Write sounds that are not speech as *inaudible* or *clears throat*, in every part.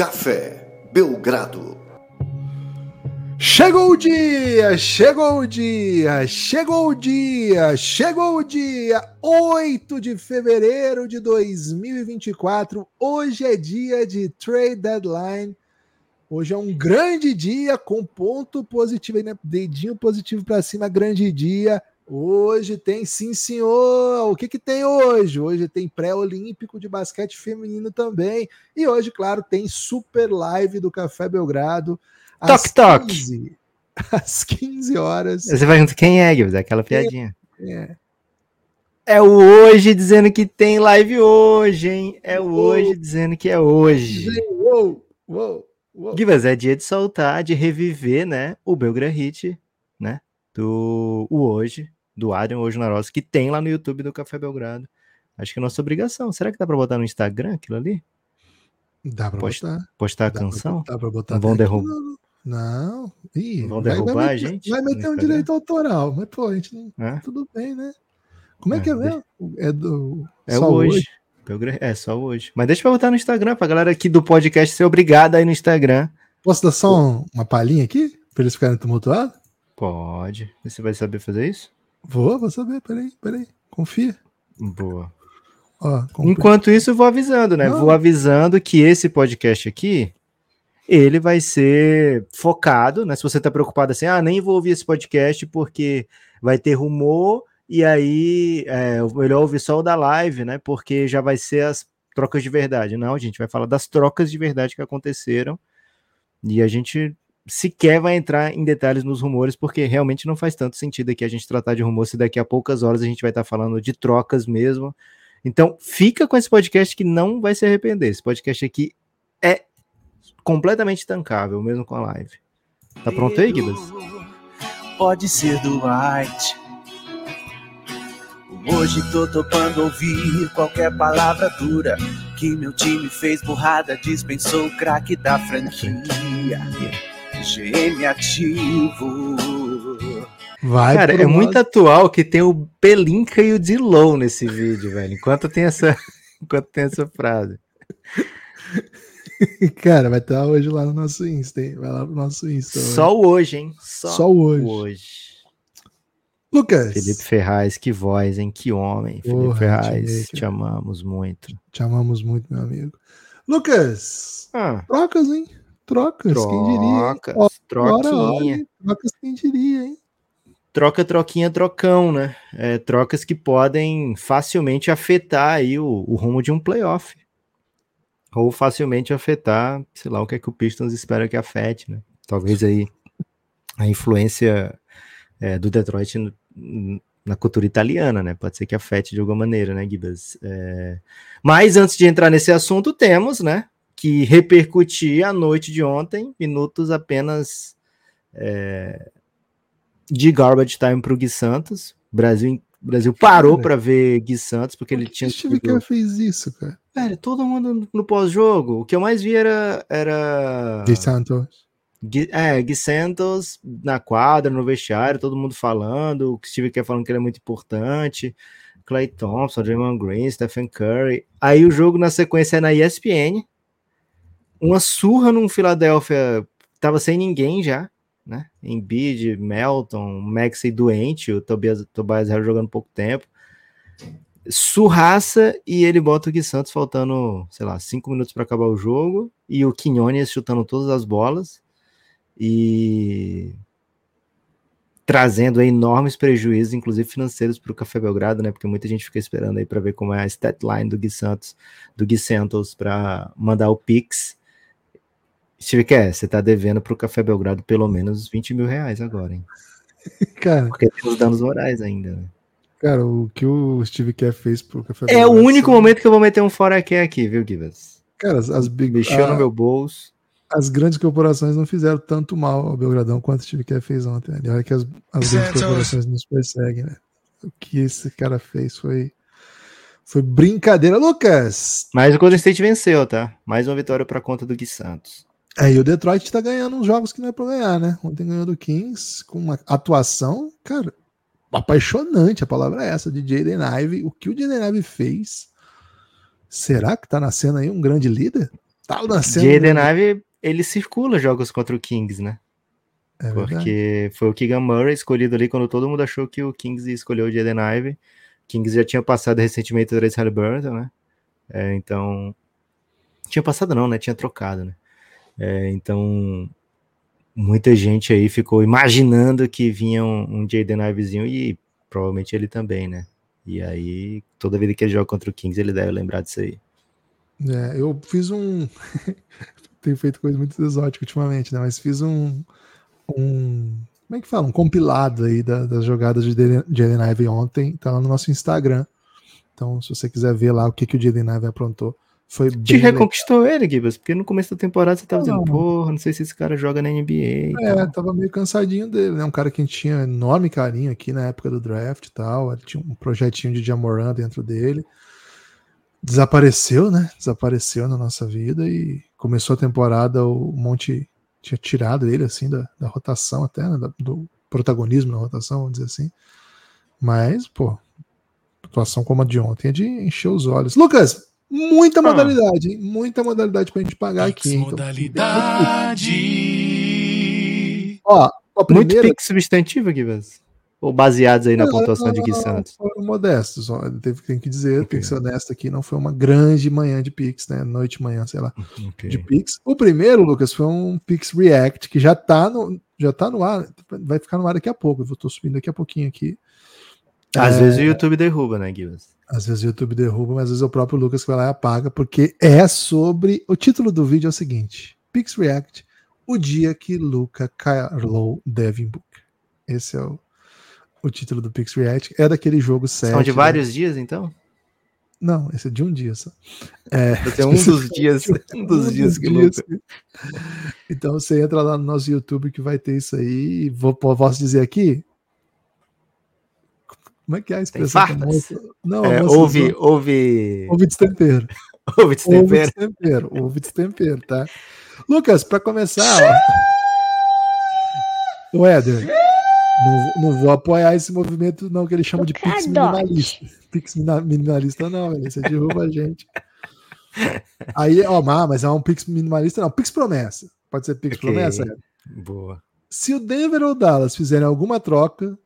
Café Belgrado. Chegou o dia, chegou o dia, chegou o dia, chegou o dia, 8 de fevereiro de 2024. Hoje é dia de trade deadline. Hoje é um grande dia com ponto positivo, né? dedinho positivo para cima, grande dia. Hoje tem sim, senhor. O que, que tem hoje? Hoje tem pré-olímpico de basquete feminino também. E hoje, claro, tem super live do Café Belgrado. Toque, toque. Às 15 *laughs* horas. Você vai junto, quem é, Gibbs? Aquela piadinha. É. É o hoje dizendo que tem live hoje, hein? É o hoje dizendo que é hoje. Uou, uou, uou. É dia de soltar, de reviver, né? O Belgra Hit, né? Do o hoje, do Adrian Wojnarowski, que tem lá no YouTube do Café Belgrado. Acho que é nossa obrigação. Será que dá pra botar no Instagram aquilo ali? Dá pra Posta- botar. Postar a Dá pra canção? botar, Dá pra botar. Não vão derrubar. Não. não. Ih, Vão vai- derrubar vai a meter- gente Vai meter um direito autoral, mas pô, a gente não. Hã? Tudo bem, né? Como é, É, que é mesmo? É do. É só hoje. Belgra- É só hoje. Mas deixa eu botar no Instagram pra galera aqui do podcast ser obrigada aí no Instagram. Posso dar só um- uma palhinha aqui? Pra eles ficarem tumultuados? Pode. Você vai saber fazer isso? Vou, vou saber. Peraí, peraí. Confia. Boa. Ó, Enquanto isso, eu vou avisando, né? Não. Vou avisando que esse podcast aqui, ele vai ser focado, né? Se você tá preocupado assim, ah, nem vou ouvir esse podcast porque vai ter rumor e aí é melhor ouvir só o da live, né? Porque já vai ser as trocas de verdade. Não, a gente vai falar das trocas de verdade que aconteceram e a gente sequer vai entrar em detalhes nos rumores, porque realmente não faz tanto sentido aqui a gente tratar de rumor se daqui a poucas horas a gente vai estar falando de trocas mesmo. Então, fica com esse podcast que não vai se arrepender. Esse podcast aqui é completamente tancável, mesmo com a live. Tá pronto aí, Guibas? Pode ser do White. Hoje tô topando ouvir qualquer palavra dura que meu time fez burrada, dispensou o craque da franquia. GM ativo. Vai Cara, é nosso- muito atual que tem o Pelinka e o Dilon nesse vídeo, velho. Enquanto tem essa, *laughs* enquanto tem essa frase. *laughs* Cara, vai estar hoje lá no nosso Insta, hein? Vai lá pro nosso Insta. hoje. Só o hoje, hein? Só, Só hoje. hoje. Lucas, Felipe Ferraz, que voz, hein? Que homem. Felipe Porra, Ferraz, Timete. te amamos muito. te amamos muito, meu amigo. Lucas, Ah, trocas, hein? Trocas, quem diria? trocas, troquinha. Trocas, quem diria, hein? troca, troquinha, trocão, né? É, trocas que podem facilmente afetar aí o, o rumo de um playoff. Ou facilmente afetar, sei lá, o que é que o Pistons espera que afete, né? Talvez aí a influência é, do Detroit no- na cultura italiana, né? Pode ser que afete de alguma maneira, né, Gibas? É, Mas antes de entrar nesse assunto, temos, né, que repercutir a noite de ontem, minutos apenas é, de garbage time para o Gui Santos. Brasil, Brasil parou para ver Gui Santos porque Por ele que tinha que Steve Kerr fez isso, cara? Velho, todo mundo no pós-jogo. O que eu mais vi era. era... De Santos. Gui, é, Gui Santos na quadra, no vestiário, todo mundo falando. O Steve Kerr falando que ele é muito importante. Clay Thompson, Draymond Green, Stephen Curry. Aí o jogo na sequência é na ESPN. Uma surra num Philadelphia. Tava sem ninguém já, né? Embiid, Melton, Maxey doente, o Tobias, Tobias Harris jogando pouco tempo surraça e ele bota o Gui Santos faltando, sei lá, cinco minutos para acabar o jogo e o Quinones chutando todas as bolas e trazendo enormes prejuízos, inclusive financeiros para o Café Belgrado, né? Porque muita gente fica esperando aí para ver como é a stat line do Gui Santos, do Gui Santos para mandar o Pix. Steve Kerr, você tá devendo para o Café Belgrado pelo menos 20 mil reais agora, hein? *laughs* Cara, Porque tem os danos morais ainda, né? cara, o que o Steve Kerr fez pro Café É o Belgrado, único assim, momento que eu vou meter um fora aqui, aqui viu, Gibas? Cara, as, as big, Mexeu no a- meu bolso. as grandes corporações não fizeram tanto mal ao Belgradão quanto o Steve Kerr fez ontem. Né? Olha que as, as grandes Santos. corporações nos perseguem, né? O que esse cara fez foi, foi brincadeira. Lucas! Mas o Golden State venceu, tá? Mais uma vitória para conta do Gui Santos. Aí o Detroit tá ganhando uns jogos que não é pra ganhar, né? Ontem ganhou do Kings com uma atuação, cara, apaixonante. A palavra é essa, de Jaden Ive. O que o Jaden Ive fez? Será que tá nascendo aí um grande líder? Tá nascendo. Jaden Ive, ele circula jogos contra o Kings, né? É. Porque foi o Keegan Murray escolhido ali quando todo mundo achou que o Kings ia escolher o Jaden Ive. Kings já tinha passado recentemente o Trace Halliburton, né? É, então. Tinha passado não, né? Tinha trocado, né? É, então. Muita gente aí ficou imaginando que vinha um, um Jaden Ivezinho e provavelmente ele também, né? E aí, toda vida que ele joga contra o Kings, ele deve lembrar disso aí. É, eu fiz um. *laughs* Tenho feito coisa muito exótica ultimamente, né? Mas fiz um. um como é que fala? Um compilado aí da- das jogadas de Jalen Ive ontem. Tá lá no nosso Instagram. Então, se você quiser ver lá o que, que o Jalen Ive aprontou, foi Te bem legal. reconquistou ele, Gibas, porque no começo da temporada você tava Não. dizendo, porra, não sei se esse cara joga na NBA. É, tal. tava meio cansadinho dele, né? Um cara que a gente tinha enorme carinho aqui na época do draft e tal. Ele tinha um projetinho de Jamoran dentro dele. Desapareceu, né? Desapareceu na nossa vida e começou a temporada, o Monte tinha tirado ele, assim, da, da rotação até, né? Do protagonismo na rotação, vamos dizer assim. Mas, pô, atuação como a de ontem é de encher os olhos. Lucas, muita Ah. modalidade, hein? Muita modalidade pra gente pagar aqui. hein? Então, Modalidade. ó, a Muito primeira pique substantivo, Gibas. Ou baseados aí na Não, pontuação de Gui Santos. Foram modestos, ó, teve, tem que dizer, Ok. tem que ser honesto aqui, não foi uma grande manhã de Pix, né? Noite, manhã, sei lá, Ok. de Pix. O primeiro, Lucas, foi um Pix React, que já tá no, já tá no ar, vai ficar no ar daqui a pouco. Eu tô subindo daqui a pouquinho aqui. Às É, vezes o YouTube derruba, né, Gibas? Às vezes o YouTube derruba, mas às vezes é o próprio Lucas que vai lá e apaga, porque é sobre. O título do vídeo é o seguinte: Pix React, o dia que Luca Carlo Devin Booker. Esse é o, o título do Pix React. É daquele jogo sério. São de vários dias, então? Não, esse é de um dia só. É, é um dos *laughs* dias, *laughs* um dos dias que. Então você entra lá no nosso YouTube que vai ter isso aí. Vou, posso dizer aqui? Como é que é a expressão? Não, É, houve, houve, Ouve destempero. houve Ouve destempero. destempero. Ouve destempero, tá? Lucas, para começar. O *laughs* Éder, não, não vou apoiar esse movimento, não, que ele chama de Pix minimalista. Pix minimalista, não, velho. Você derruba a gente. Aí, ó, mas é um Pix minimalista, não. Pix promessa. Pode ser Pix Ok. promessa, Éder. Boa. Se o Denver ou o Dallas fizerem alguma troca,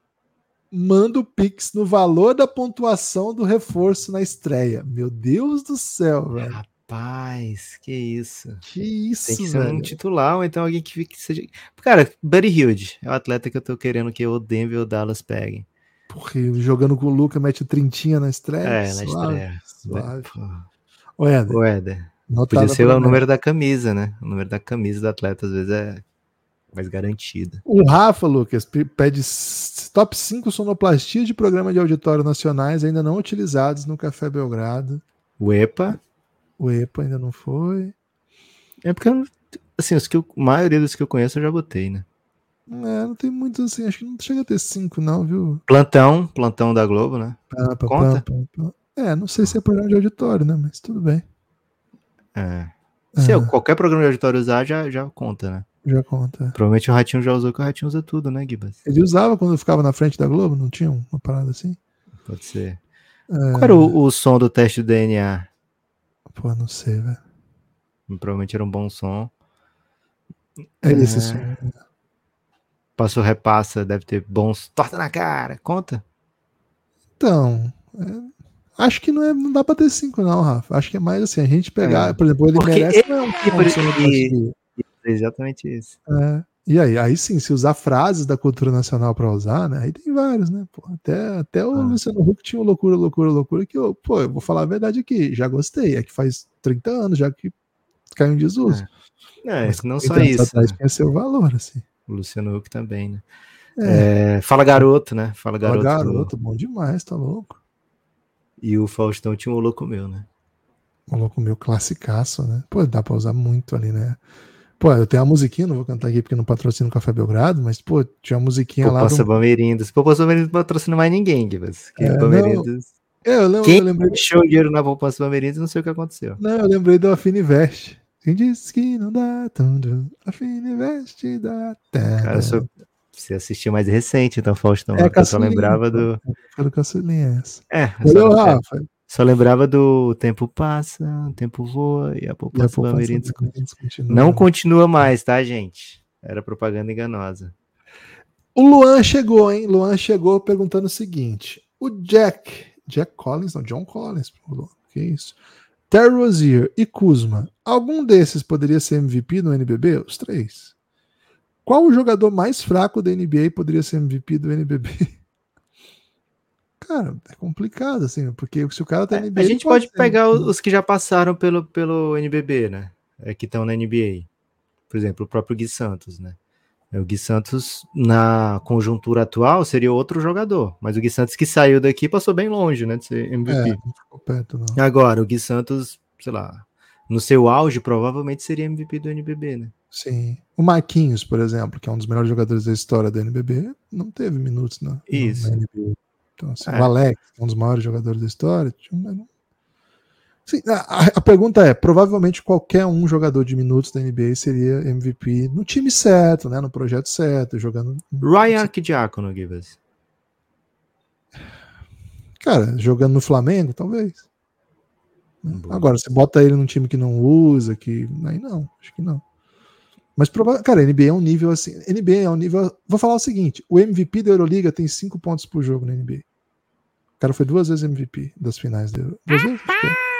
manda o Pix no valor da pontuação do reforço na estreia. Meu Deus do céu, velho. Rapaz, que isso. Que isso, Tem que ser velho. um titular, ou então alguém que, fique- seja. Cara, Buddy Hilde é o atleta que eu tô querendo que o Denver o Dallas peguem. Porra, ele jogando com o Luca, mete trintinha na estreia. É, na suave, estreia. Suave. Ô, Éder, O Éder. Podia ser o número da camisa, né? O número da camisa do atleta às vezes é mais garantido. O Rafa, Lucas, pe- pede top 5 sonoplastias de programa de auditório nacionais ainda não utilizados no Café Belgrado. O EPA. O EPA ainda não foi. É porque, assim, os que eu, a maioria dos que eu conheço eu já botei, né? É, não tem muitos assim, acho que não chega a ter 5, não, viu? Plantão, plantão da Globo, né? Conta? É, não sei se é programa de auditório, né? Mas tudo bem. É. Se É. qualquer programa de auditório usar, já, já conta, né? Já conta. Provavelmente o Ratinho já usou, que o Ratinho usa tudo, né, Gibas? Ele usava quando ficava na frente da Globo, não tinha uma parada assim? Pode ser. É, Qual era o, o som do teste do DNA? Pô, não sei, velho. Provavelmente era um bom som. É esse É. som. Passou, repassa, deve ter bons. Torta na cara, conta. Então, é, acho que não, é, não dá pra ter cinco, não, Rafa. Acho que é mais assim, a gente pegar, É. por exemplo, ele Porque merece. ele não é um tipo de-. Exatamente isso. É. E aí, aí sim, se usar frases da cultura nacional pra usar, né? Aí tem vários, né? Pô, até, até o Ah. Luciano Huck tinha o loucura, loucura, loucura, que eu, pô, eu vou falar a verdade aqui, já gostei. É que faz 30 anos já que caiu em desuso. É, Mas não 30 só isso. Atrás né? tinha seu valor, assim. O Luciano Huck também, né? É, É, fala garoto, né? Fala Fala, garoto. garoto, bom demais, tá louco. E o Faustão tinha um louco meu, né? O louco meu classicaço, né? Pô, dá pra usar muito ali, né? Pô, eu tenho a musiquinha, não vou cantar aqui porque não patrocina o Café Belgrado, mas, pô, tinha a musiquinha lá. Poupança Do... Bamerindos. Poupança Bamerindos não patrocina mais ninguém, Gibas. Que É. É, eu, lembro, Quem eu lembrei. deixou o dinheiro na Poupança Bamerindos, não sei o que aconteceu. Não, eu lembrei do Afinivest. Quem disse que não dá tanto, Afinivest dá. Cara, eu sou... você assistiu mais recente, então, Faustão. É, né? Eu só lembrava do. Foi do Caçulinha essa. É, Valeu, é, Rafa. Só lembrava do tempo passa, o tempo voa e a E a poupança continua. não continua mais, tá, gente? Era propaganda enganosa. O Luan chegou, hein? Luan chegou perguntando o seguinte: o Jack, Jack Collins, não, John Collins, Luan, que isso? Terry Rozier e Kuzma, algum desses poderia ser MVP no NBB? Os três. Qual o jogador mais fraco da NBA poderia ser MVP do NBB? *laughs* Cara, é complicado, assim, porque se o cara tá na NBA. É, A gente pode ser pegar MVP. os que já passaram pelo, pelo NBB, né? É, que estão na NBA. Por exemplo, o próprio Gui Santos, né? É, O Gui Santos, na conjuntura atual, seria outro jogador. Mas o Gui Santos que saiu daqui passou bem longe, né? De ser É, MVP. não ficou perto, não. Agora, o Gui Santos, sei lá, no seu auge, provavelmente seria MVP do NBB, né? Sim. O Marquinhos, por exemplo, que é um dos melhores jogadores da história da NBB, não teve minutos na, no- Isso. na NBA. Então, assim, É. O Alex, é um dos maiores jogadores da história. Sim, a, a pergunta é: provavelmente qualquer um jogador de minutos da NBA seria MVP no time certo, né? No projeto certo, jogando. Ryan Arquidiácono, Givas. Cara, jogando no Flamengo, talvez. Boa. Agora, você bota ele num time que não usa, que. Aí não, acho que não. Mas, cara, NBA é um nível assim. NBA é um nível. Vou falar o seguinte: o MVP da Euroliga tem 5 pontos por jogo na NBA. O cara foi duas vezes MVP das finais da. Duas vezes? Acho que é.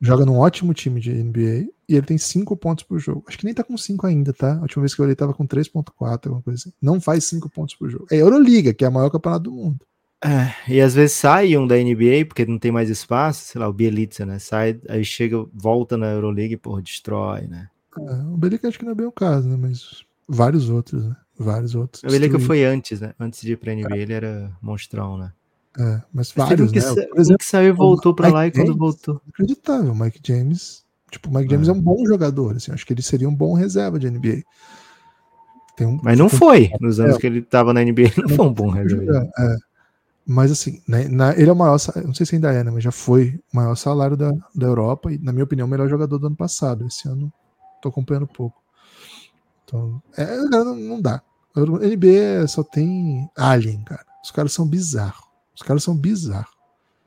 Joga num ótimo time de NBA e ele tem 5 pontos por jogo. Acho que nem tá com 5 ainda, tá? A última vez que eu olhei tava com 3.4, alguma coisa assim. Não faz 5 pontos por jogo. É Euroliga, que é a maior campeonato do mundo. É, e às vezes sai um da NBA porque não tem mais espaço, sei lá, o Bielitsa, né? Sai, aí chega, volta na Euroleague e, porra, destrói, né? É, o Belica acho que não é bem o caso, né? Mas vários outros, né? Vários outros. O destruíram. foi antes, né? Antes de ir pra NBA, ele era monstrão, né? É, mas vários, né? sa- Por um exemplo, que saiu e voltou pra Mike lá e quando James. voltou. inacreditável. O Mike James. Tipo, o Mike James É. é um bom jogador. Assim, acho que ele seria um bom reserva de NBA. Tem um, Mas não foi. Nos anos É. que ele tava na NBA, ele não foi um bom reserva. É, é. Mas assim, né, na- ele é o maior, não sei se ainda é, né, mas já foi o maior salário da, da Europa e, na minha opinião, o melhor jogador do ano passado. Esse ano tô acompanhando pouco. Então, é, não, não dá. O NBA só tem Alien, cara. Os caras são bizarros. Os caras são bizarros.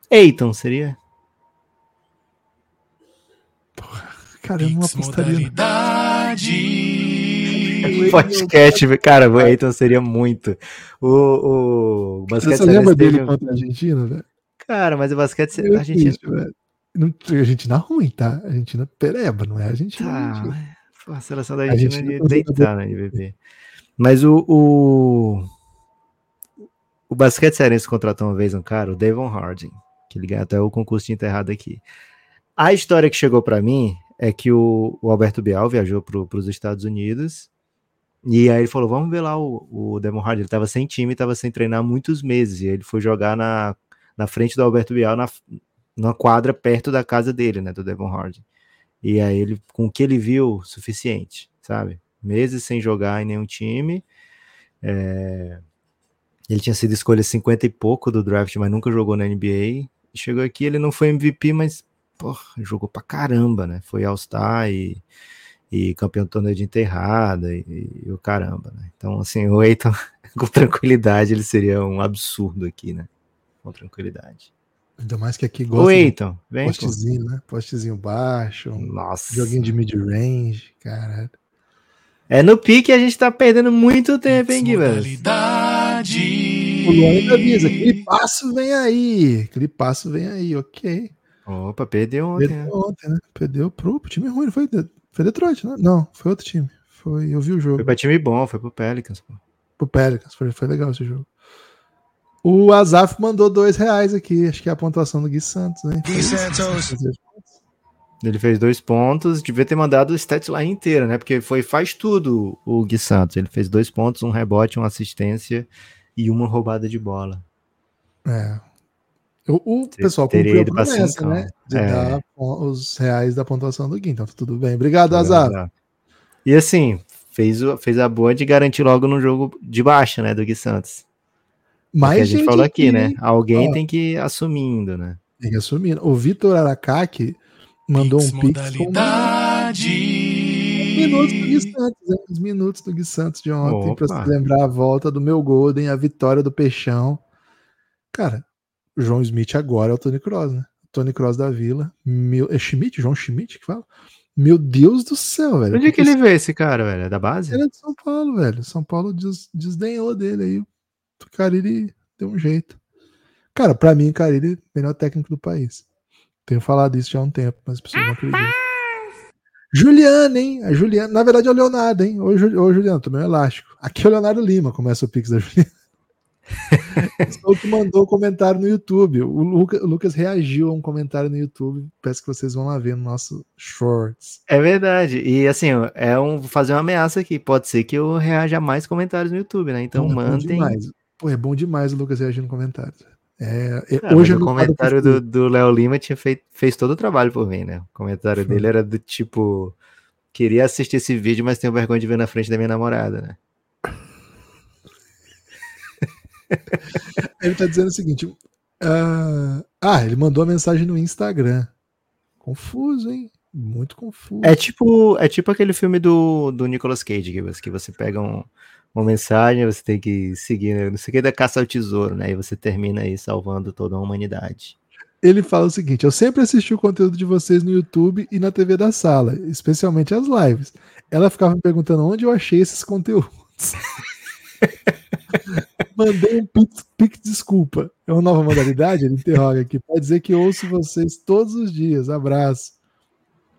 Eiton seria? Cara, eu não apostaria. Podcast, cara, o Eiton seria muito. O, o basquete Você lembra dele contra a Argentina, velho? Cara, mas o basquete ce- Meu a Argentina. Deus, velho. Não, Argentina ruim, tá? Argentina pereba, não é Argentina. Tá, Argentina. mas, pô, a seleção da A Argentina Argentina tem um deitar na NBB. Mas o, o. O basquete cearense contratou uma vez um cara, o Devon Harding, que ele ganhou até o concurso de enterrado aqui. A história que chegou pra mim é que o, o Alberto Bial viajou para os Estados Unidos e aí ele falou: Vamos ver lá o, o Devon Harding. Ele tava sem time, tava sem treinar há muitos meses. E aí ele foi jogar na, na frente do Alberto Bial, na, numa quadra perto da casa dele, né? Do Devon Harding. E aí ele, com o que ele viu, suficiente, sabe? Meses sem jogar em nenhum time. É, Ele tinha sido escolha 50 e pouco do draft, mas nunca jogou na NBA. Chegou aqui, ele não foi MVP, mas porra, jogou pra caramba, né? Foi All-Star e, e campeão do torneio de enterrada e, e o caramba, né? Então, assim, o Eiton, *laughs* com tranquilidade, ele seria um absurdo aqui, né? Com tranquilidade. Ainda mais que aqui O gosta de Eiton, vem. pô. postezinho, né? Postezinho baixo, um Nossa. joguinho de mid-range, cara. É no pique a gente tá perdendo muito tempo, hein, Guilherme? O Luan ainda avisa, clipaço vem aí, clipaço vem aí, ok. Opa, perdeu ontem, né? Perdeu ontem, né? Perdeu pro, pro time ruim, foi, foi Detroit, né? Não, foi outro time. Foi, eu vi o jogo. Foi pra time bom, foi pro Pelicans, pô. Pro Pelicans, foi, foi legal esse jogo. O Azaf mandou dois reais aqui, acho que é a pontuação do Gui Santos, né? Gui Santos. Ele fez dois pontos, devia ter mandado o stat lá inteira, né? Porque foi faz tudo o Gui Santos. Ele fez dois pontos, um rebote, uma assistência e uma roubada de bola. É. O, o pessoal teria cumpriu a promessa, cincão. né? De É. dar os reais da pontuação do Gui, então tá tudo bem. Obrigado, Azaf. E assim, fez, fez a boa de garantir logo no jogo de baixa, né? Do Gui Santos. Mais a gente gente falou aqui, né? hein? Alguém Ó. tem que ir assumindo, né? Tem que assumir. O Vitor Aracaki mandou um Pix pix com modalidade. minutos do Gui Santos, hein? Os minutos do Gui Santos de ontem, Opa. pra se lembrar a volta do meu Golden, a vitória do Peixão. Cara, o João Smith agora é o Tony Cross, né? Tony Cross da Vila. Meu, é Schmidt? João Schmidt que fala? Meu Deus do céu, velho. Onde é que ele vê esse cara, velho? É da base? Ele é de São Paulo, velho. São Paulo des, desdenhou dele aí. O Carilli deu um jeito. Cara, pra mim, o Carilli, melhor técnico do país. Tenho falado isso já há um tempo, mas as pessoas não acreditam. Juliana, hein? A Juliana, na verdade é o Leonardo, hein? Ô, Ju- ô Juliano, também é elástico. Aqui é o Leonardo Lima, começa o Pix da Juliana. *laughs* Só que mandou um comentário no YouTube. O, Luca- o Lucas reagiu a um comentário no YouTube. Peço que vocês vão lá ver no nosso Shorts. É verdade. E assim, é um vou fazer uma ameaça aqui. Pode ser que eu reaja a mais comentários no YouTube, né? Então Pô, é mandem. demais. Pô, é bom demais o Lucas reagir no comentário. É, é- Ah, hoje o comentário do do Léo Lima tinha feito, fez todo o trabalho por mim, né? O comentário Foi. dele era do tipo: queria assistir esse vídeo, mas tenho vergonha de ver na frente da minha namorada, né? *laughs* Ele tá dizendo o seguinte: ah, ah, ele mandou a mensagem no Instagram. Confuso, hein? Muito confuso. É tipo, é tipo aquele filme do, do Nicolas Cage, que você, que você pega um- uma mensagem, você tem que seguir, né? não sei o que da caça ao tesouro, né? E você termina aí salvando toda a humanidade. Ele fala o seguinte: eu sempre assisti o conteúdo de vocês no YouTube e na TV da sala, especialmente as lives. Ela ficava me perguntando onde eu achei esses conteúdos. *laughs* Mandei um pix, pix desculpa. É uma nova modalidade? Ele interroga aqui. Pode dizer que ouço vocês todos os dias. Abraço.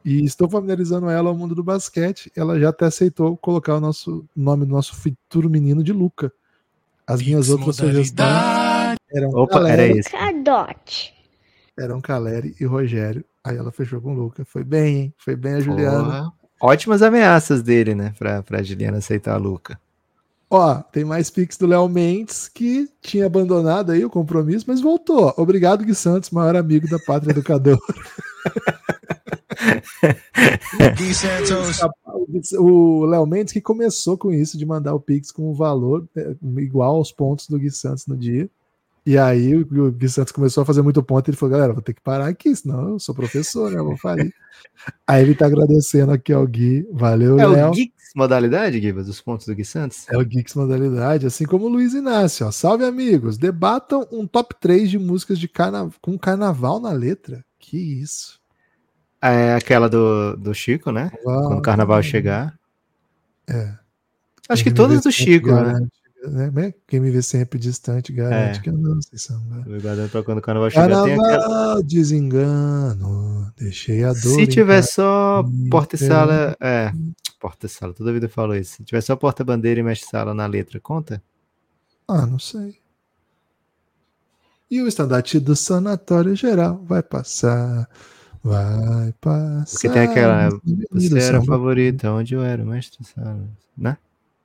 E estou familiarizando ela ao mundo do basquete. Ela já até aceitou colocar o nosso nome do nosso futuro menino de Luca. As minhas outras sugestões eram Opa, era Caleri, esse. Cadote. eram Caleri e Rogério. Aí ela fechou com o Luca. Foi bem, hein? Foi bem a Juliana. Porra. Ótimas ameaças dele, né? Pra, pra Juliana aceitar a Luca. Ó, tem mais pix do Léo Mendes, que tinha abandonado aí o compromisso, mas voltou. Obrigado, Gui Santos, maior amigo da Pátria Educador. *laughs* Gui Santos. *laughs* o Léo Mendes que começou com isso, de mandar o pix com o valor é, igual aos pontos do Gui Santos no dia. E aí o Gui Santos começou a fazer muito ponto, ele falou, galera, vou ter que parar aqui, senão eu sou professor, né? Eu vou falir. *laughs* aí ele tá agradecendo aqui ao Gui. Valeu, É Léo. o Geeks modalidade, Gibas, os pontos do Gui Santos? É o Geeks Modalidade, assim como o Luiz Inácio. Ó. Salve, amigos. Debatam um top 3 de músicas de carna... com carnaval na letra. Que isso. É aquela do, do Chico, né? Quando o carnaval chegar. É. Acho que Quem me todas do Chico, né? garante, né? Como é? Quem me vê sempre distante garante É. que eu não sei samba. Guardando pra quando o carnaval chegar. Tem aquela... Carnaval, desengano, deixei a dor. Se tiver só porta e é. sala. É, porta e sala, toda vida falou isso. Se tiver só porta-bandeira e mestre-sala na letra, conta? Ah, não sei. E o estandarte do sanatório geral vai passar, vai passar. Porque tem aquela. Você era Samba. favorita, onde eu era, mestre-sala, né?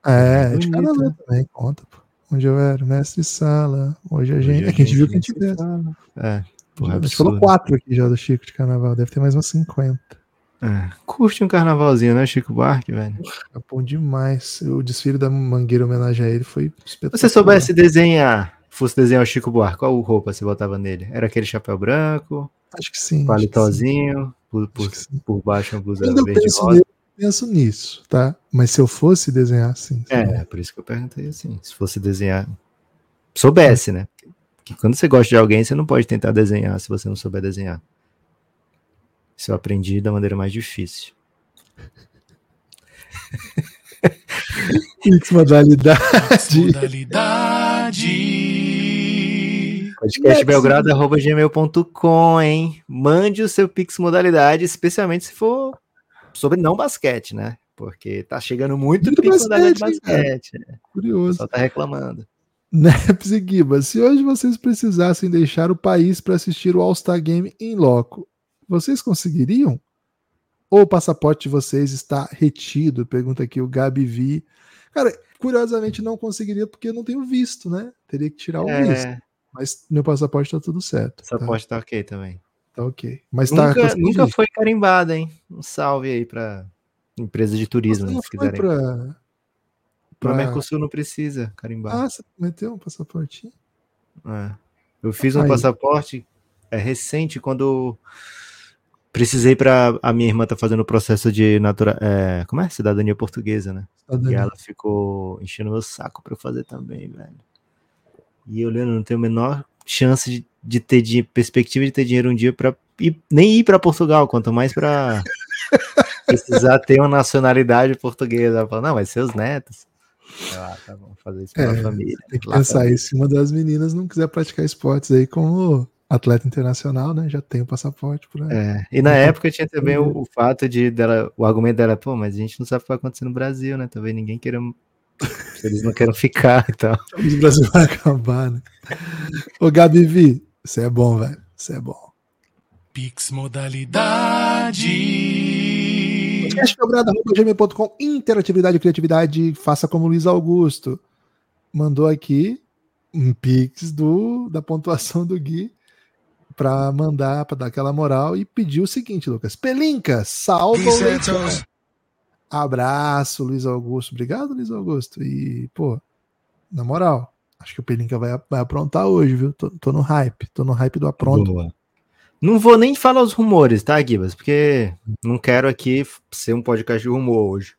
É, de Bonita. carnaval também, conta, pô. Onde eu era, mestre sala. Hoje a gente. Hoje É que a gente viu que a gente vê. mestre-sala. É, porra, A gente falou quatro aqui já do Chico de carnaval, deve ter mais umas 50. É, curte um carnavalzinho, né, Chico Buarque, velho? É bom demais. O desfile da Mangueira em homenagem a ele foi espetacular. Se você soubesse desenhar, fosse desenhar o Chico Buarque, qual roupa você botava nele? Era aquele chapéu branco, Acho que sim. sim, palitozinho, por, por, sim. por baixo uma blusa Quando eu verde penso, rosa. eu penso nisso, tá? Mas se eu fosse desenhar assim. É, por isso que eu perguntei assim. Se fosse desenhar. Soubesse, né? Que quando você gosta de alguém, você não pode tentar desenhar se você não souber desenhar. Isso eu aprendi da maneira mais difícil. *laughs* Modalidade. Modalidade. Podcastbelgrado.gmail.com, hein? Mande o seu Pix modalidade, especialmente se for sobre não basquete, né? Porque tá chegando muito, Muito Pix modalidade de basquete, basquete. né? Curioso. pessoal tá reclamando. Neps e se hoje vocês precisassem deixar o país para assistir o All-Star Game em loco, vocês conseguiriam? Ou o passaporte de vocês está retido? Pergunta aqui o Gabi Vi. Cara, curiosamente não conseguiria porque eu não tenho visto, né? Teria que tirar o visto. Mas meu passaporte tá tudo certo. tá, aposta tá ok também. tá ok. Mas tá Nunca, conseguindo nunca foi carimbada, hein? Um salve aí pra empresa de turismo, né? não Se foi quiserem. pra, Pro pra- Mercosul não precisa carimbar. Ah, você meteu um passaportinho? É. Eu fiz um Aí. passaporte é, recente quando precisei para a minha irmã tá fazendo o processo de natura, é, como é? Cidadania portuguesa, né? Tá E ela ficou enchendo meu saco para eu fazer também, velho. E eu, Leandro, não tenho a menor chance de, de ter dinhe- perspectiva de ter dinheiro um dia para nem ir para Portugal, quanto mais para *laughs* precisar ter uma nacionalidade portuguesa. Ela fala, não, vai ser os netos. Ah, tá bom, fazer isso pela É, família. Tem que pensar aí se uma das meninas não quiser praticar esportes aí como atleta internacional, né? Já tem o passaporte por aí. É, e na Então, época tinha também o, o fato de dela, o argumento dela, pô, mas a gente não sabe o que vai acontecer no Brasil, né? Talvez ninguém queira. Eles não queiram ficar e tal. O Brasil vai acabar, né? Ô, Gabi Vi, você é bom, velho. Você é bom. Pix modalidade. Podcastquebrada.gmail.com Interatividade e criatividade. Faça como Luiz Augusto. Mandou aqui um pix do, da pontuação do Gui para mandar, para dar aquela moral e pediu o seguinte, Lucas. Pelinca, salva o Leitão. Abraço, Luiz Augusto. Obrigado, Luiz Augusto. E, pô, na moral, acho que o Pelinca vai, vai aprontar hoje, viu? Tô, tô no hype. Tô no hype do apronto. Boa. Não vou nem falar os rumores, tá, Gibas? Porque não quero aqui ser um podcast de rumor hoje.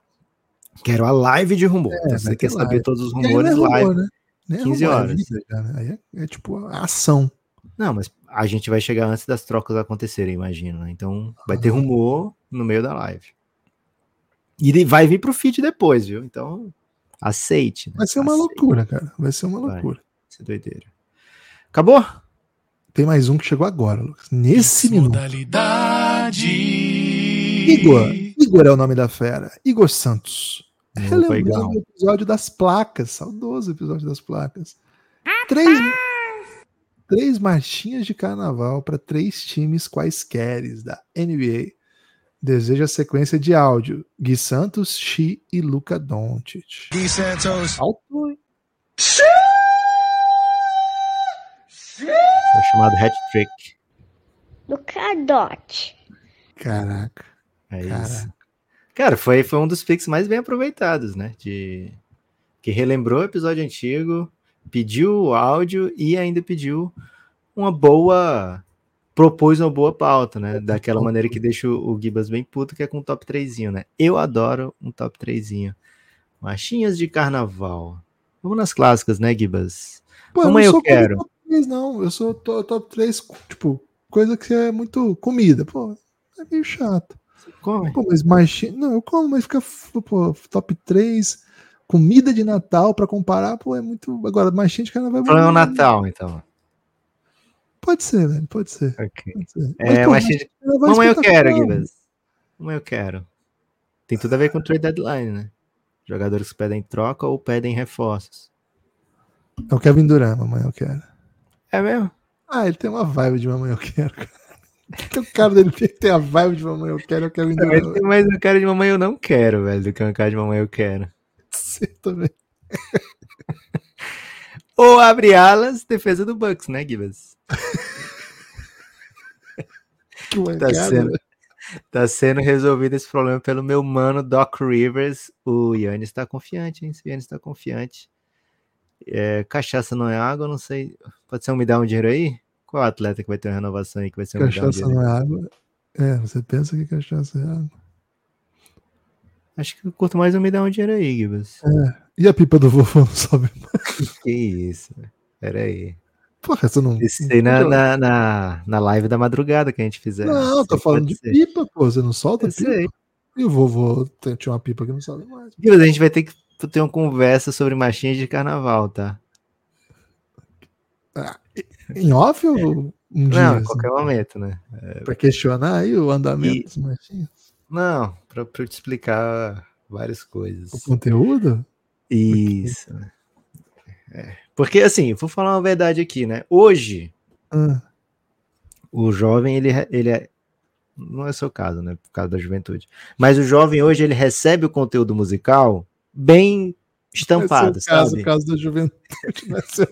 Quero a live de rumor. Então, se É, vai você quer saber live. todos os não é rumores, rumor, live. né? Nem é 15 rumor, é horas. vida, cara. Aí é, é tipo a ação. Não, mas a gente vai chegar antes das trocas acontecerem, imagino. né? Então vai Ah. ter rumor no meio da live. E ele vai vir pro feed depois, viu? Então aceite. né? Vai ser uma Aceite, loucura, cara. Vai ser uma loucura. vai ser doideira. Acabou? Tem mais um que chegou agora, Lucas. Nesse minuto. modalidade. Igor. Igor é o nome da fera. Igor Santos. Relembrando igual. o episódio das placas. Saudoso episódio das placas. Três, três marchinhas de carnaval para três times quaisqueres da NBA. Deseja a sequência de áudio. Gui Santos, Xi e Luca Doncic. Gui Santos. Alto, hein? É o chamado hat trick. do Cardote. Caraca. É Caraca. isso. Cara, foi, foi um dos picks mais bem aproveitados, né? De, que relembrou o episódio antigo, pediu o áudio e ainda pediu uma boa. Propôs uma boa pauta, né? Daquela maneira que deixa o, o Gibas bem puto, que é com um top 3, né? Eu adoro um top 3. Machinhas de carnaval. Vamos nas clássicas, né, Gibas? Pô, Mamãe, eu sou quero. top 3, não. Eu sou to- top 3, tipo, coisa que é muito comida. Pô, é meio chato. Come. Pô, mas marchinha. Não, eu como, mas fica pô, top 3, comida de Natal pra comparar, pô, é muito. Agora, marchinha de carnaval é muito- Natal, então. Pode ser, velho, pode ser. Ok. Pode ser. É, pô, de é Mamãe, eu quero. Gibas. Mamãe, eu quero. Tem tudo a ver com trade deadline, né? Jogadores que pedem troca ou pedem reforços. É o Kevin Durant, mamãe, eu quero. É mesmo? Ah, ele tem uma vibe de mamãe, eu quero. cara. *laughs* Que o cara dele tem a vibe de mamãe, eu quero, é o Kevin Durant. Tem mais um cara de mamãe eu não quero, velho, do que um cara de mamãe eu quero. Você também. *laughs* Ou abre alas, defesa do Bucks, né, Gibas? *laughs* Que Tá sendo, tá sendo resolvido esse problema pelo meu mano Doc Rivers. O Yannis tá confiante, hein? O Yannis tá confiante. É, cachaça não é água, não sei. Pode ser um me dá um dinheiro aí? Qual atleta que vai ter uma renovação aí que vai ser um um Cachaça dinheiro? não é água. É, você pensa que cachaça é água. Acho que eu curto mais um me dá um dinheiro aí, Gibas. E a pipa do vovô não sobe mais? Que isso, velho. Pera aí. Porra, você não. Isso aí na, na, na, na live da madrugada que a gente fizer. Não, tô Sim, falando de ser. pipa, pô. Você não solta Eu pipa? sei. E o vovô tem- tinha uma pipa que não sobe mais. A gente vai ter que ter uma conversa sobre machinhas de carnaval, tá? Em off ou um dia? Não, em assim, qualquer momento, né? Pra questionar aí o andamento E- dos machinhos? Não, pra, pra eu te explicar várias coisas. O conteúdo? Isso. né? É. Porque, assim, vou falar uma verdade aqui, né? Hoje, Ah, o jovem, ele, ele é. Não é seu caso, né? Por causa da juventude. Mas o jovem hoje, ele recebe o conteúdo musical bem estampado, é caso, sabe? o caso da juventude. É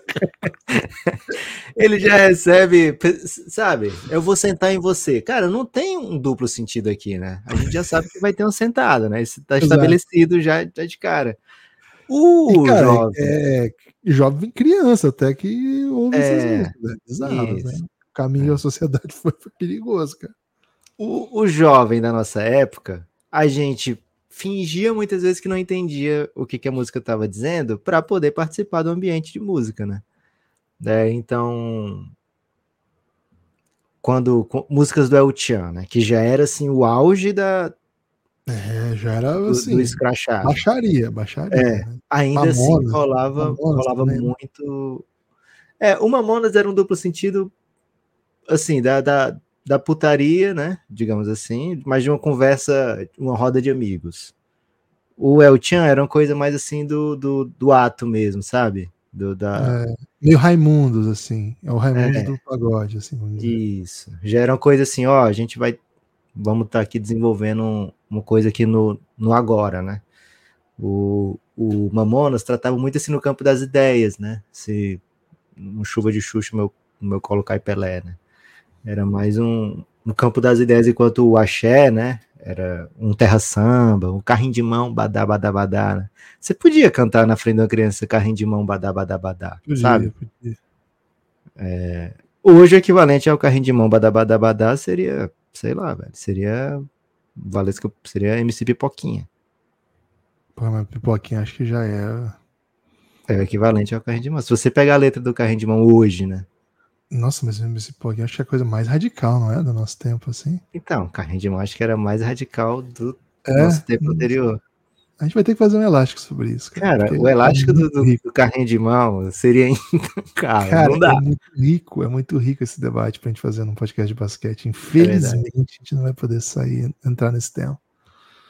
Ele já recebe, sabe? Eu vou sentar em você. Cara, não tem um duplo sentido aqui, né? A gente já sabe que vai ter uma sentada, né? Isso tá Exato. estabelecido já, já de cara. O E, cara, jovem. é jovem criança, até que houve É, essas músicas. né? Bizarras, né? O caminho da sociedade *laughs* foi, foi perigoso, cara. O, o jovem da nossa época, a gente fingia muitas vezes que não entendia o que, que a música estava dizendo para poder participar do ambiente de música, né? É, então, quando músicas do El Chan, né? Que já era assim o auge da, É, já era do, assim. do escrachado. Baixaria, baixaria. É. né? Ainda assim Mamonas, rolava, Mamonas rolava também, né? muito. É, o Mamonas era um duplo sentido, assim, da, da, da putaria, né? Digamos assim, mas de uma conversa, uma roda de amigos. O El Chan era uma coisa mais assim do, do, do ato mesmo, sabe? Do, da, É, meio Raimundos, assim. É o Raimundos É. do pagode, assim. Isso. Já era uma coisa assim, ó, a gente vai. Vamos estar aqui desenvolvendo um- uma coisa aqui no, no agora, né? O, o Mamonas tratava muito assim no campo das ideias, né? Se um chuva de Xuxa, meu, meu colo cai Pelé, né? Era mais um no campo das ideias, enquanto o axé, né? Era um terra samba, um carrinho de mão, badá, badá, badá, né? Você podia cantar na frente de uma criança carrinho de mão, badá, badá, badá, Podia, sabe? podia. Hoje o equivalente ao carrinho de mão badabadabadá seria, sei lá, velho, seria Valesca, seria MC Pipoquinha. Pô, mas pipoquinha acho que já era. É o equivalente ao carrinho de mão. Se você pegar a letra do carrinho de mão hoje, né? Nossa, mas esse pipoquinha acho que é a coisa mais radical, não é? Do nosso tempo, assim. Então, carrinho de mão acho que era mais radical do É. nosso tempo anterior. A gente vai ter que fazer um elástico sobre isso. Cara, porque o elástico é do, do- carrinho de mão seria *laughs* intancável. Cara, não dá. é muito rico, é muito rico esse debate pra gente fazer num podcast de basquete. Infelizmente, a gente não vai poder sair, entrar nesse tema.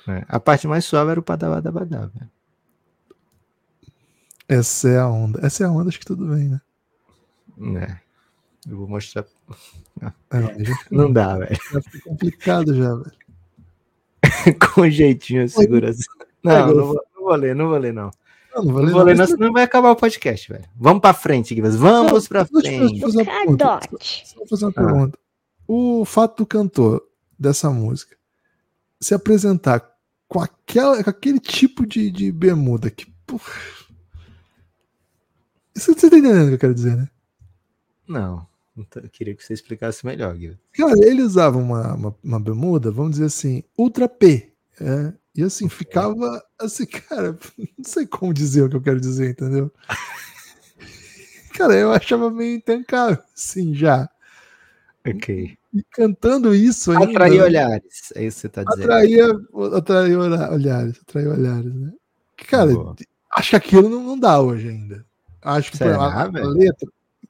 É, A parte mais suave era o badabadabadá, velho. Essa é a onda. Essa é a onda, acho que tudo bem, né? É. Eu vou mostrar. É, não, a gente Não dá, velho. fica complicado já, velho. *laughs* Com jeitinho, segurança. Não, não vou, não vou ler, não vou ler, não. Não, não vou Não ler, vou ler, não, senão vai acabar o podcast, velho. Vamos pra frente, Guivas. Vamos pra eu te frente. fazer uma pergunta. Cadote. Só fazer uma Ah. pergunta. O fato do cantor dessa música se apresentar com, aquela, com aquele tipo de, de bermuda que. Porra, isso você tá entendendo o que eu quero dizer, né? Não, eu queria que você explicasse melhor, Guivas. Cara, ele usava uma, uma, uma bermuda, vamos dizer assim, ultra P. é, e assim, ficava assim, *laughs* cara, não sei como dizer o que eu quero dizer, entendeu? *laughs* Cara, eu achava meio intancável, assim, já. Ok. E cantando isso ainda. Atrair olhares, é isso que você tá dizendo. Atraía, olha- olhares, atraía olhares, né? Cara, Boa. acho que aquilo não, não dá hoje ainda. Acho que Será, a, a letra.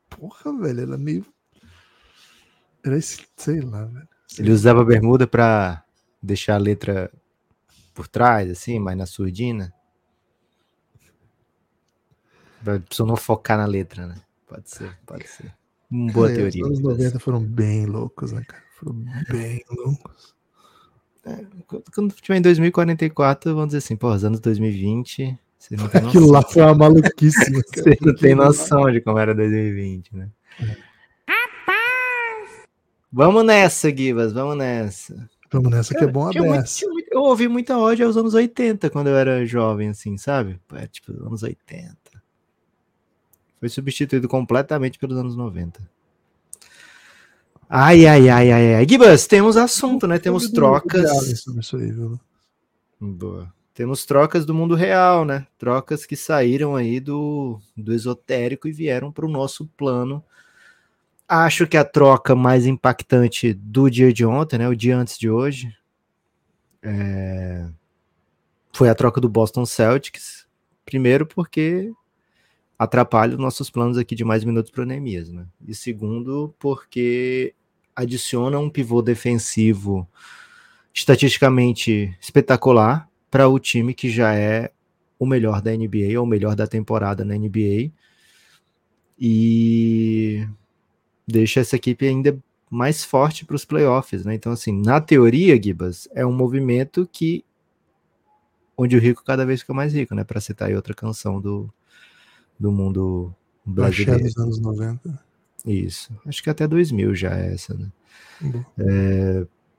Porra, velho, ela é meio. Era esse, sei lá, velho. Ele usava bermuda pra deixar a letra por trás, assim, mais na surdina. Pra pessoa não focar na letra, né? Pode ser, pode ser. Uma boa Cara, teoria. Os anos Guivas. 90 foram bem loucos, né, cara? Foram bem loucos. Quando- Quando tiver em 2044, vamos dizer assim, pô, os anos 2020, você não tem noção. *laughs* Aquilo lá foi uma maluquice, *laughs* né? Você não tem noção de como era 2020, né? Vamos nessa, Givas, vamos nessa. Vamos nessa que é bom a beça. eu ouvi muita ódio aos anos 80, quando eu era jovem, assim, sabe? É, tipo, anos 80. Foi substituído completamente pelos anos 90. Ai, ai, ai, ai, ai. Gibas, temos assunto, né? Temos trocas. aí, viu? Boa. Temos trocas do mundo real, né? Trocas que saíram aí do, do esotérico e vieram para o nosso plano. Acho que a troca mais impactante do dia de ontem, né? O dia antes de hoje, é, foi a troca do Boston Celtics. Primeiro, porque atrapalha os nossos planos aqui de mais minutos para o Neemias, né? E segundo, porque adiciona um pivô defensivo estatisticamente espetacular para o time que já é o melhor da NBA, ou o melhor da temporada na NBA. E deixa essa equipe ainda mais forte para os playoffs, né? Então, assim, na teoria, Gibas, é um movimento que onde o rico cada vez fica mais rico, né? Para citar aí outra canção do, do mundo brasileiro. dos anos 90. Isso. Acho que até 2000 já é essa, né? Bom.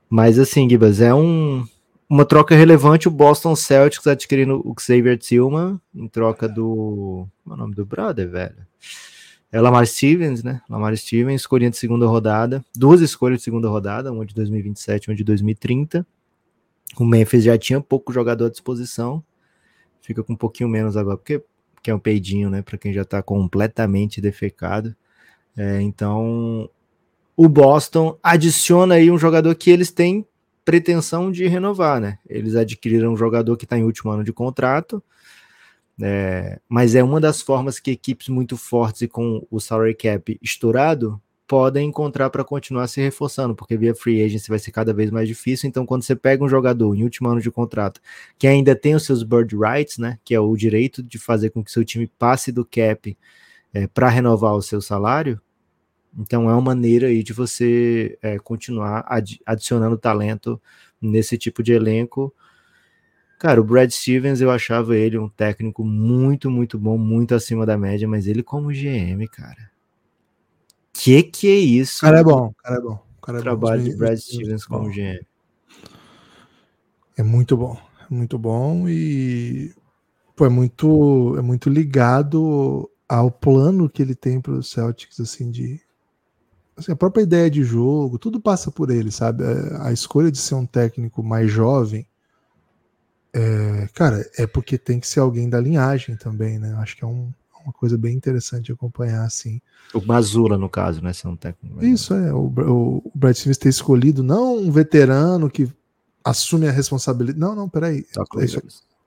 Mas assim, Gibas, é um, uma troca relevante o Boston Celtics adquirindo o Xavier Tillman em troca do. Como é o nome do brother, velho? É Lamar Stevens, né? Lamar Stevens, escolhendo de segunda rodada. Duas escolhas de segunda rodada, uma de 2027 e uma de 2030. O Memphis já tinha pouco jogador à disposição. Fica com um pouquinho menos agora, porque, porque é um peidinho, né? Para quem já tá completamente defecado. É, então, o Boston adiciona aí um jogador que eles têm pretensão de renovar, né? Eles adquiriram um jogador que está em último ano de contrato, é, mas é uma das formas que equipes muito fortes e com o salary cap estourado podem encontrar para continuar se reforçando, porque via free agency vai ser cada vez mais difícil. Então, quando você pega um jogador em último ano de contrato que ainda tem os seus bird rights, né, que é o direito de fazer com que seu time passe do cap é, para renovar o seu salário, então é uma maneira aí de você é, continuar ad adicionando talento nesse tipo de elenco. Cara, o Brad Stevens eu achava ele um técnico muito, muito bom, muito acima da média, mas ele como GM, cara. Que que é isso? Cara é bom, cara é bom. Cara é trabalho bom. de Brad Stevens como GM. É muito bom, é muito bom e pô, é muito, é muito ligado ao plano que ele tem para os Celtics, assim, de assim, a própria ideia de jogo, tudo passa por ele, sabe? É, A escolha de ser um técnico mais jovem, é, cara, é porque tem que ser alguém da linhagem também, né? Acho que é um- uma coisa bem interessante de acompanhar, assim. O Mazula, no caso, né? Um técnico. Isso é, o, o o Brad Stevens ter escolhido não um veterano que assume a responsabilidade. Não, não, peraí. Tá É isso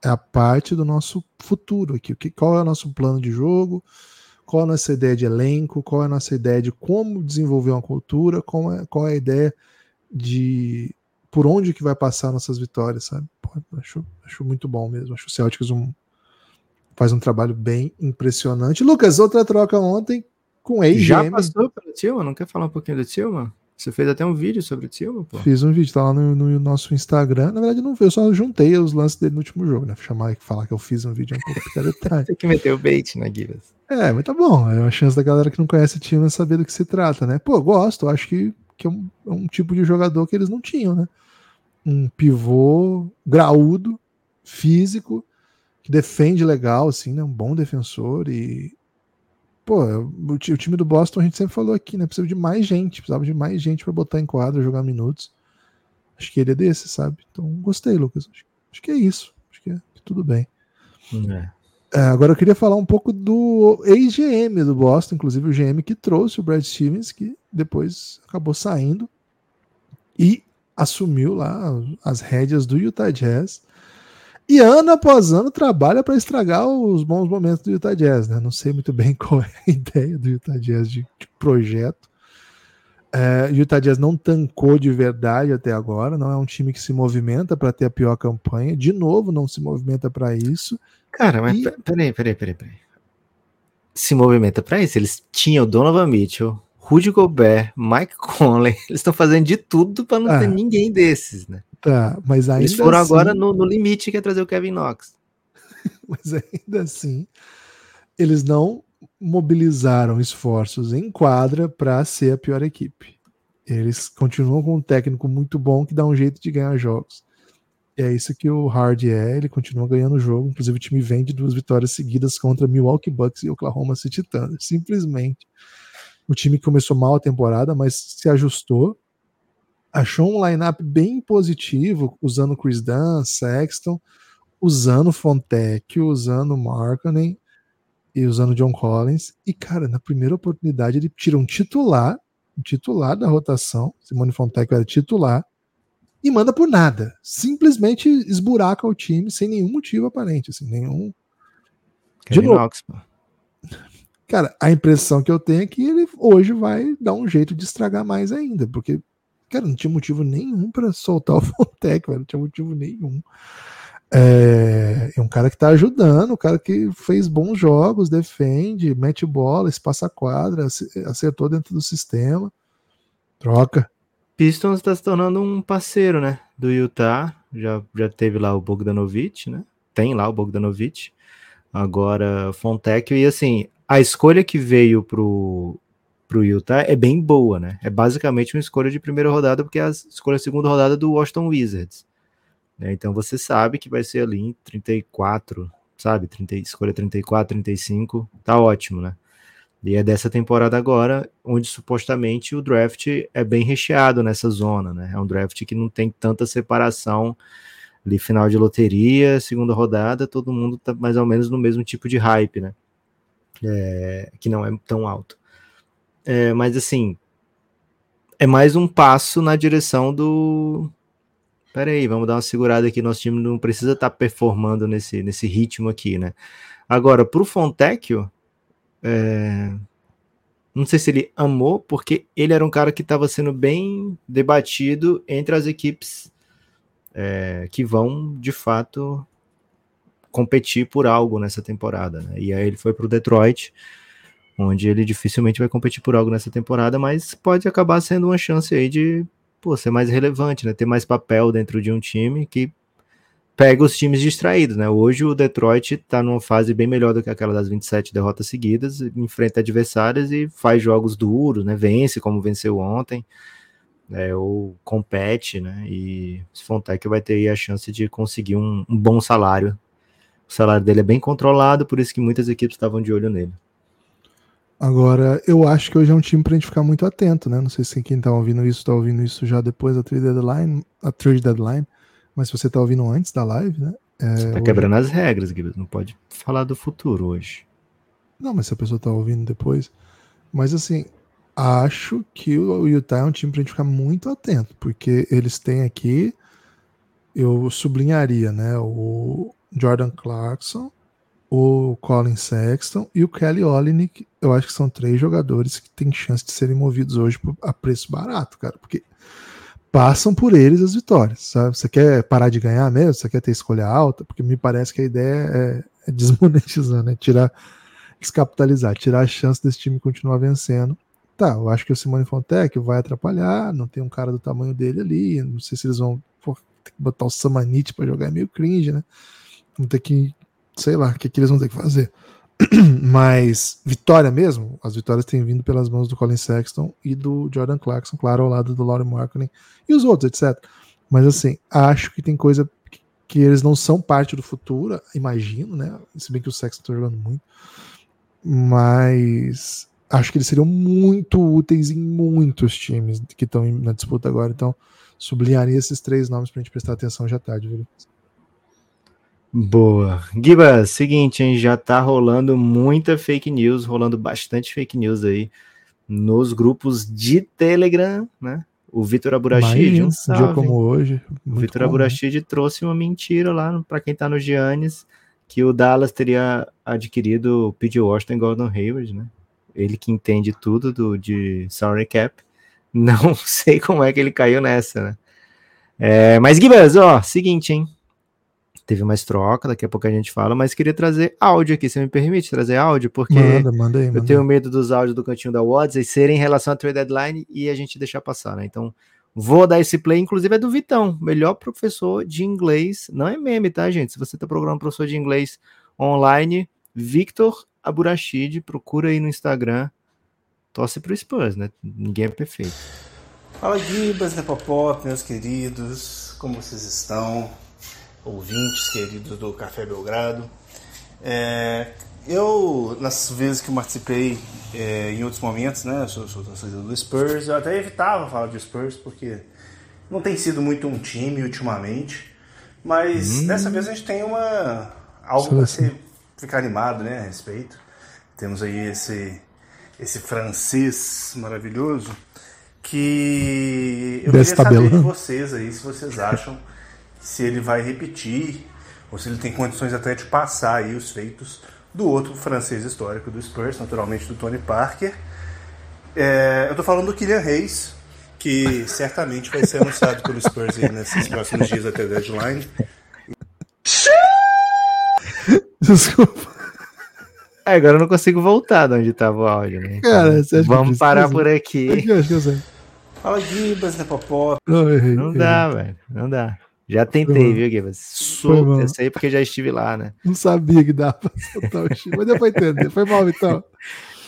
é a parte do nosso futuro aqui. O que, qual é o nosso plano de jogo? Qual é a nossa ideia de elenco? Qual é a nossa ideia de como desenvolver uma cultura? Qual é, qual é a ideia de por onde que vai passar nossas vitórias, sabe? Pô, acho, acho muito bom mesmo. Acho que o Celtics um, faz um trabalho bem impressionante. Lucas, outra troca ontem com a Já passou pelo Tilma? Não quer falar um pouquinho do Tilma? Você fez até um vídeo sobre o Tilma, pô. Fiz um vídeo, tá lá no, no nosso Instagram. Na verdade, não eu só juntei os lances dele no último jogo, né? Chamar e falar que eu fiz um vídeo é um pouco picaretagem. *laughs* Tem que meter o bait na Givas. É, mas tá bom. É uma chance da galera que não conhece o time saber do que se trata, né? Pô, gosto. Acho que, que é, um, é um tipo de jogador que eles não tinham, né? Um pivô graúdo, físico, que defende legal, assim, né? Um bom defensor e. Pô, o, ti- o time do Boston a gente sempre falou aqui, né? Precisa de mais gente, precisava de mais gente para botar em quadra, jogar minutos. Acho que ele é desse, sabe? Então, gostei, Lucas. Acho, acho que é isso. Acho que é tudo bem. É. É, agora eu queria falar um pouco do ex-GM do Boston, inclusive o GM que trouxe o Brad Stevens, que depois acabou saindo e assumiu lá as rédeas do Utah Jazz. E ano após ano trabalha para estragar os bons momentos do Utah Jazz, né? Não sei muito bem *laughs* qual é a ideia do Utah Jazz de, de projeto. É, o Utah Jazz não tancou de verdade até agora, não é um time que se movimenta para ter a pior campanha. De novo, não se movimenta para isso. Cara, mas E- pe- peraí, peraí, peraí, peraí. Se movimenta pra isso. Eles tinham Donovan Mitchell, Rudy Gobert, Mike *laughs* Conley. Eles estão fazendo de tudo pra não Ah. ter ninguém desses, né? Tá, mas ainda Eles foram assim, agora no, no limite que é trazer o Kevin Knox. *laughs* mas ainda assim, eles não mobilizaram esforços em quadra para ser a pior equipe. Eles continuam com um técnico muito bom que dá um jeito de ganhar jogos. E é isso que o Hard é, ele continua ganhando o jogo. Inclusive, o time vem de duas vitórias seguidas contra Milwaukee Bucks e Oklahoma City Thunder. Simplesmente. O time começou mal a temporada, mas se ajustou. Achou um lineup bem positivo, usando Chris Dunn, Sexton, usando Fontecchio, usando Markkanen e usando John Collins. E, cara, na primeira oportunidade, ele tira um titular, um titular da rotação. Simone Fontecchio era titular e manda por nada. Simplesmente esburaca o time sem nenhum motivo aparente, assim, nenhum. De Kevin novo. Knox. Cara, a impressão que eu tenho é que ele hoje vai dar um jeito de estragar mais ainda, porque, cara, não tinha motivo nenhum pra soltar o *laughs* Fontec, não tinha motivo nenhum. É, é um cara que tá ajudando, um cara que fez bons jogos, defende, mete bola, espaça quadra, ace- acertou dentro do sistema. Troca. Pistons está se tornando um parceiro, né? Do Utah. Já, já teve lá o Bogdanovich, né? Tem lá o Bogdanovich. Agora Fontecchio. E assim, a escolha que veio pro, pro Utah é bem boa, né? É basicamente uma escolha de primeira rodada, porque é a escolha segunda rodada do Washington Wizards. né? Então você sabe que vai ser ali em 34, sabe? 30, escolha 34, 35. Tá ótimo, né? E é dessa temporada agora, onde supostamente o draft é bem recheado nessa zona, né? É um draft que não tem tanta separação ali, final de loteria, segunda rodada, todo mundo tá mais ou menos no mesmo tipo de hype, né? É, que não é tão alto. É, mas assim, é mais um passo na direção do. Pera aí, vamos dar uma segurada aqui. Nosso time não precisa estar performando nesse, nesse ritmo aqui, né? Agora, pro Fontecchio, é... não sei se ele amou, porque ele era um cara que estava sendo bem debatido entre as equipes é, que vão, de fato, competir por algo nessa temporada. Né? E aí ele foi para o Detroit, onde ele dificilmente vai competir por algo nessa temporada, mas pode acabar sendo uma chance aí de pô, ser mais relevante, né? ter mais papel dentro de um time que pega os times distraídos, né? Hoje o Detroit está numa fase bem melhor do que aquela das 27 derrotas seguidas, enfrenta adversários e faz jogos duros, né? Vence como venceu ontem, né? ou compete, né? E o Fontec vai ter aí a chance de conseguir um, um bom salário. O salário dele é bem controlado, por isso que muitas equipes estavam de olho nele. Agora, eu acho que hoje é um time pra gente ficar muito atento, né? Não sei se quem tá ouvindo isso tá ouvindo isso já depois da trade deadline, a trade deadline, mas se você tá ouvindo antes da live, né? É, Você tá hoje- quebrando as regras, Gibbs. Não pode falar do futuro hoje. Não, mas se a pessoa tá ouvindo depois. Mas assim, acho que o Utah é um time pra gente ficar muito atento, porque eles têm aqui, eu sublinharia, né? O Jordan Clarkson, o Colin Sexton e o Kelly Olynyk. Eu acho que são três jogadores que têm chance de serem movidos hoje a preço barato, cara, porque passam por eles as vitórias, sabe? Você quer parar de ganhar mesmo? Você quer ter escolha alta? Porque me parece que a ideia é, é desmonetizar, né? Tirar descapitalizar, tirar a chance desse time continuar vencendo. Tá, eu acho que o Simone Fontec vai atrapalhar, não tem um cara do tamanho dele ali, não sei se eles vão pô, botar o Samanite para jogar é meio cringe, né? Vão ter que, sei lá, o que, que eles vão ter que fazer. *clears throat* Mas vitória mesmo, as vitórias têm vindo pelas mãos do Colin Sexton e do Jordan Clarkson, claro, ao lado do Laurie Markkinen e os outros, etc. Mas assim, acho que tem coisa que- eles não são parte do futuro, imagino, né? Se bem que o Sexton tá jogando muito mas acho que eles seriam muito úteis em muitos times que estão na disputa agora. Então, sublinharia esses três nomes pra gente prestar atenção já tarde, viu? Boa. Gibas, seguinte, hein? Já tá rolando muita fake news, rolando bastante fake news aí nos grupos de Telegram, né? O Vitor Aburachid, um um dia salve. como hoje. O Vitor. Aburachid trouxe uma mentira lá para quem tá no Giannis, que o Dallas teria adquirido o P.J. Washington e Gordon Hayward, né? Ele que entende tudo do, de salary cap. *laughs* Não sei como é que ele caiu nessa, né? É, mas, Gibas, ó, seguinte, hein? Teve mais troca, daqui a pouco a gente fala, mas queria trazer áudio aqui. Você me permite trazer áudio? Porque Manda, manda aí, eu manda tenho medo dos áudios do cantinho da Watts serem em relação à trade deadline e a gente deixar passar, né? Então, vou dar esse play, inclusive é do Vitão, melhor professor de inglês. Não é meme, tá, gente? Se você tá procurando professor de inglês online, Victor Aburachid, procura aí no Instagram. Torce pro Spurs, né? Ninguém é perfeito. Fala Gibas, Nepopop, meus queridos, como vocês estão? Ouvintes queridos do Café Belgrado. É, eu, nas vezes que participei é, em outros momentos, né, eu sou, sou torcedor do Spurs, eu até evitava falar de Spurs porque não tem sido muito um time ultimamente, mas dessa vez a gente tem uma algo para se ficar animado, né, a respeito. Temos aí esse esse francês maravilhoso que eu queria saber de vocês aí se vocês acham *laughs* se ele vai repetir ou se ele tem condições até de passar aí os feitos do outro francês histórico do Spurs, naturalmente do Tony Parker. É, eu tô falando do Kylian Reis, que certamente vai ser anunciado pelo Spurs aí nesses próximos dias até a deadline. Desculpa. É, agora eu não consigo voltar de onde tava o áudio, né? Então, Cara, você acha que vamos parar por aqui. Acho que- acho que eu sei. Fala Gibas. Não, errei, Não errei. dá, velho. Não dá. Já tentei, viu, mal. Solta essa aí porque já estive lá, né? Não sabia que dava pra soltar o Chico, mas deu pra entender. Foi mal, então. *laughs*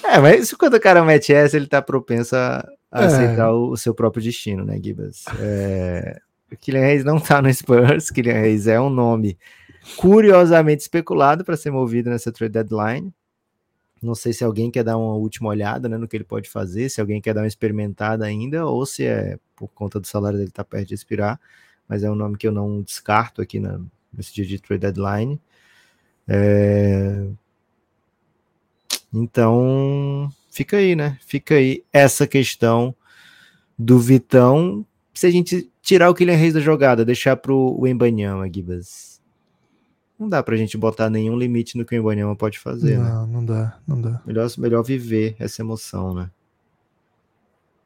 É, mas quando o cara mete essa, ele tá propenso a, a É. aceitar o, o seu próprio destino, né, Gibas? É, o Kylian Reis não tá no Spurs, Kylian Reis é um nome curiosamente especulado para ser movido nessa trade deadline. Não sei se alguém quer dar uma última olhada né, no que ele pode fazer, se alguém quer dar uma experimentada ainda, ou se é por conta do salário dele tá perto de expirar, mas é um nome que eu não descarto aqui na, nesse dia de trade deadline. É, Então, fica aí, né? Fica aí essa questão do Vitão se a gente tirar o Kylian Reis da jogada, deixar pro Embanyama, Gibas? Não dá pra gente botar nenhum limite no que o Embanyama pode fazer, né? Não, não dá, não dá. Melhor, melhor viver essa emoção, né?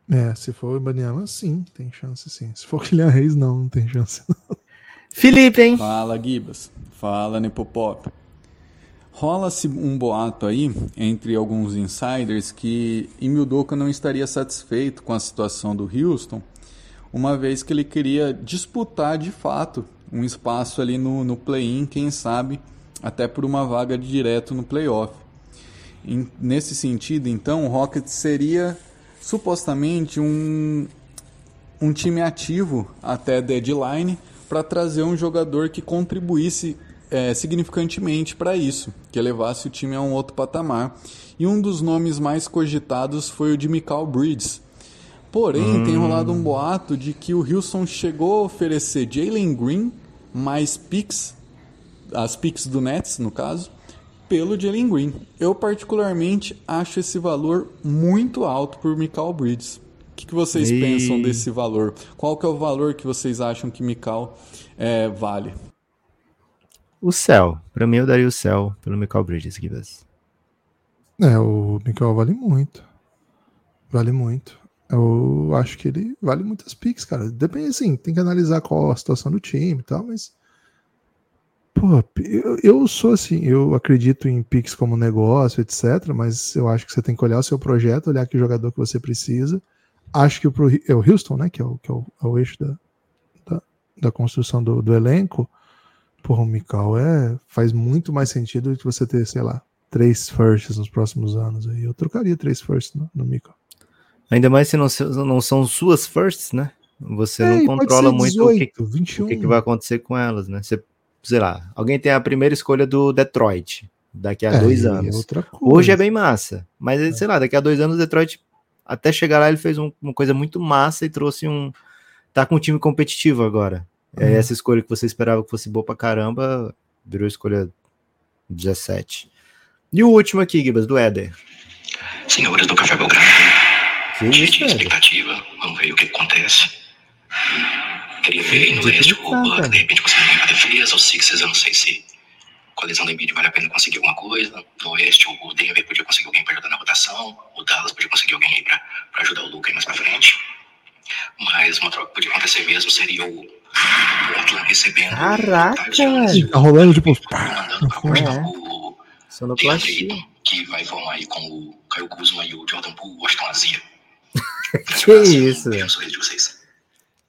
É, se for o Ibaniama, sim, tem chance sim. Se for o Kylian Reis, não, não tem chance. Felipe, hein? Fala, Gibas. Fala, Nepopop. Rola-se um boato aí entre alguns insiders que Imildoka não estaria satisfeito com a situação do Houston, uma vez que ele queria disputar de fato um espaço ali no, no play-in, quem sabe até por uma vaga de direto no playoff. Em- nesse sentido, então, o Rockets seria supostamente um, um time ativo até deadline para trazer um jogador que contribuísse é, significantemente para isso, que levasse o time a um outro patamar. E um dos nomes mais cogitados foi o de Mikal Bridges. Porém, tem rolado um boato de que o Houston chegou a oferecer Jalen Green mais picks, as picks do Nets, no caso, pelo Jalen Green. Eu, particularmente, acho esse valor muito alto por Mikal Bridges. O que, que vocês E- pensam desse valor? Qual que é o valor que vocês acham que Mikal é, vale? O céu. Pra mim, eu daria o céu pelo Michael Bridges, Gibas. É, o Mikael vale muito. Vale muito. Eu acho que ele vale muitas picks, cara. Depende, assim, tem que analisar qual a situação do time e tal, mas. Pô, eu, eu sou assim, eu acredito em picks como negócio, etc. Mas eu acho que você tem que olhar o seu projeto, olhar que jogador que você precisa. Acho que o, é o Houston, né? Que é o, que é o, é o eixo da, da, da construção do, do elenco. Porra, o Mikal é, faz muito mais sentido do que você ter, sei lá, três firsts nos próximos anos. Aí eu trocaria três firsts no, no Mikal. Ainda mais se não, não são suas firsts, né? Você É, não controla ser muito o que, 18, 21. o que, que vai acontecer com elas, né? Você, sei lá, alguém tem a primeira escolha do Detroit daqui a É, dois anos. Hoje é bem massa, mas sei lá, daqui a dois anos o Detroit, até chegar lá, ele fez um- uma coisa muito massa e trouxe um. Tá com um time competitivo agora. É, Uhum. Essa escolha que você esperava que fosse boa pra caramba, virou escolha 17. E o último aqui, Gibas, do Éder. Senhores do Café Belgrado, cheio de expectativa, vamos ver o que acontece. Queria ver no De leste o de repente a o Sixers eu não sei se colisão da Embiid vale a pena conseguir alguma coisa. No oeste o Denver podia conseguir alguém para ajudar na rotação, o Dallas podia conseguir alguém aí para ajudar o Luca aí mais pra frente. Mas uma troca que podia acontecer mesmo seria o Portland recebendo Caraca, Jones, Ih, Tá rolando, tipo, mandando pra Portland É. o Sonoplastia. Que vai formar aí com o Caio Kuzma e o Jordan Poole, Washington Azia. *laughs* Que isso, no sorriso de vocês.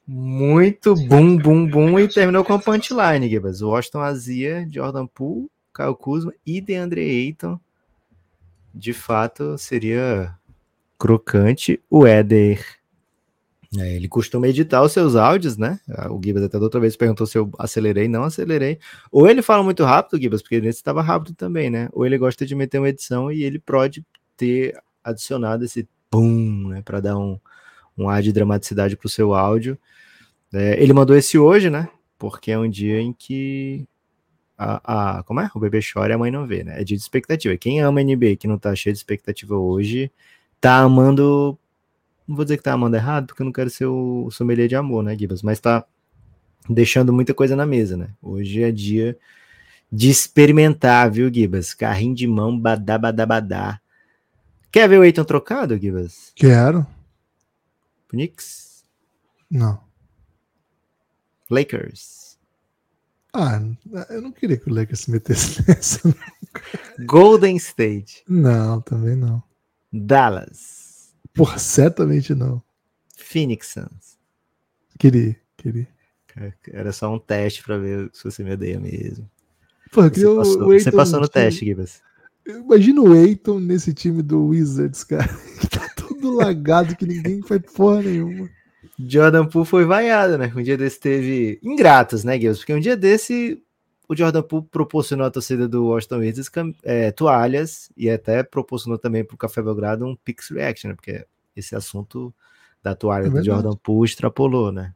Muito bum, bum, bum. E terminou com a punchline, Gibas. Washington Azia, Jordan Poole, Kyle Kuzma e DeAndre Ayton. De fato, seria crocante. O Éder. é, ele costuma editar os seus áudios, né? O Gibas até da outra vez perguntou se eu acelerei. Não acelerei. Ou ele fala muito rápido, Gibas, porque nesse estava rápido também, né? Ou ele gosta de meter uma edição e ele pode ter adicionado esse pum, né? Para dar um, um ar de dramaticidade pro seu áudio. É, ele mandou esse hoje, né? Porque é um dia em que a, a- como é? O bebê chora e a mãe não vê, né? É dia de expectativa. Quem ama NBA que não tá cheio de expectativa hoje, tá amando. Não vou dizer que tá amando errado, porque eu não quero ser o sommelier de amor, né, Gibas? Mas tá deixando muita coisa na mesa, né? Hoje é dia de experimentar, viu, Gibas? Carrinho de mão, badá, badá, badá. Quer ver o Eiton trocado, Gibas? Quero. Knicks? Não. Lakers? Ah, eu não queria que o Lakers se metesse *laughs* nessa. Golden State? Não, também não. Dallas? Porra, certamente não. Phoenix Suns? Queria, queria. Era só um teste pra ver se você me odeia mesmo. Porra, eu Você o- passou, você passou no no time- teste, Gibas. Imagina o Eiton nesse time do Wizards, cara. *laughs* Todo lagado que ninguém faz porra nenhuma. Jordan Poole foi vaiado, né? Um dia desse teve ingratos, né, Gibas? Porque um dia desse o Jordan Poole proporcionou à torcida do Washington Wizards é, toalhas e até proporcionou também pro Café Belgrado um Pix Reaction, né? Porque esse assunto da toalha É do. Jordan Poole extrapolou, né?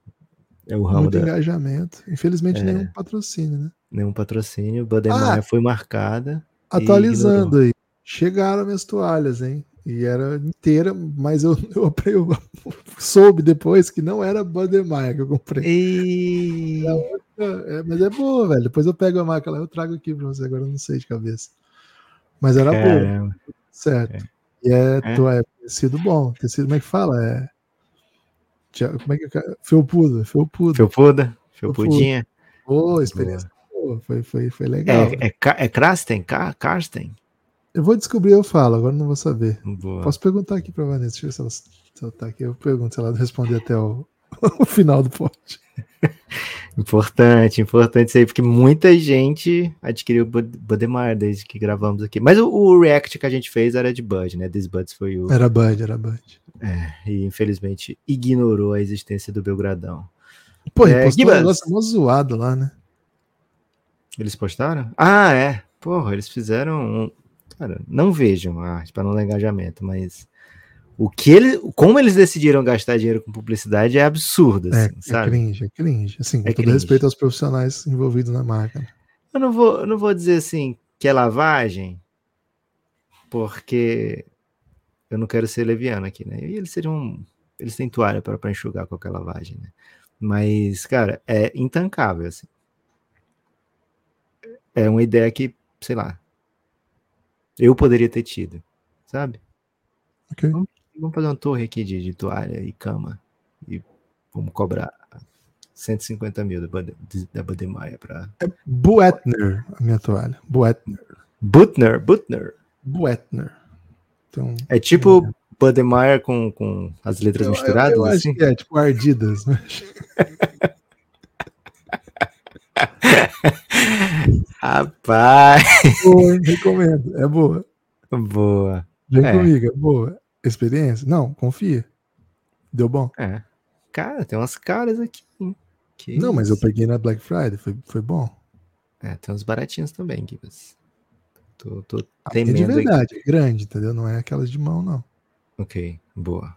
É o ramo Muito da engajamento. Infelizmente, É. nenhum patrocínio, né? nenhum patrocínio. Bademeyer Ah! foi marcada. Atualizando aí. Chegaram minhas toalhas, hein? E era inteira, mas eu, *laughs* eu, eu soube depois que não era Budweiser que eu comprei. E... Outra- é, mas é boa, velho. Depois eu pego a marca lá, eu trago aqui pra você, agora eu não sei de cabeça. Mas era boa, Caramba. certo. E é, É. tu- é tecido bom. Tecido, como é que fala? É. Como é que é? Felpudo, felpudo. Felpuda? Felpudinha? Boa, experiência boa. Foi, foi, foi legal. É, é, é Krasten? Ca- Karsten? Eu vou descobrir, eu falo, agora não vou saber. Boa. Posso perguntar aqui pra Vanessa, deixa eu ver se ela, se ela tá aqui. Eu pergunto se ela responder até o, *laughs* o final do post. Importante, importante isso aí, porque muita gente adquiriu Bud- Budweiser desde que gravamos aqui. Mas o, o react que a gente fez era de Bud, né? This Buds foi o. Era Bud, era Bud. E infelizmente ignorou a existência do Belgradão. Pô, É, postou um negócio mó zoado lá, né? Eles postaram? Ah, é. Porra, eles fizeram. Um... Cara, não vejam a arte para não dar engajamento, mas o que eles, como eles decidiram gastar dinheiro com publicidade é absurdo, É, assim, é sabe? cringe, é cringe. Assim, com É todo cringe. respeito aos profissionais envolvidos na marca. né? Eu não vou, eu não vou dizer assim que é lavagem, porque eu não quero ser leviano aqui, né? E eles seriam. Eles têm toalha para enxugar qualquer lavagem, né? Mas, cara, é intancável, assim. É uma ideia que, sei lá, eu poderia ter tido, sabe? Ok. Vamos fazer uma torre aqui de, de toalha e cama e vamos cobrar 150 mil da, da Budweiser para Buetner, a minha toalha. Buetner. Butner, Butner. Buetner. Então, É tipo Budweiser com, com as letras eu, misturadas, eu acho assim? é tipo Ardidas, né? *laughs* Rapaz, Boa, hein? recomendo. É boa. boa. Vem É. comigo, é boa. Experiência? Não, confia. Deu bom? É. Cara, tem umas caras aqui. Que Não, mas eu isso. peguei na Black Friday, foi, foi bom. É, tem uns baratinhos também, Gibas. Tô, tô É de temendo aqui. verdade, é grande, entendeu? Não é aquelas de mão, não. Ok, boa.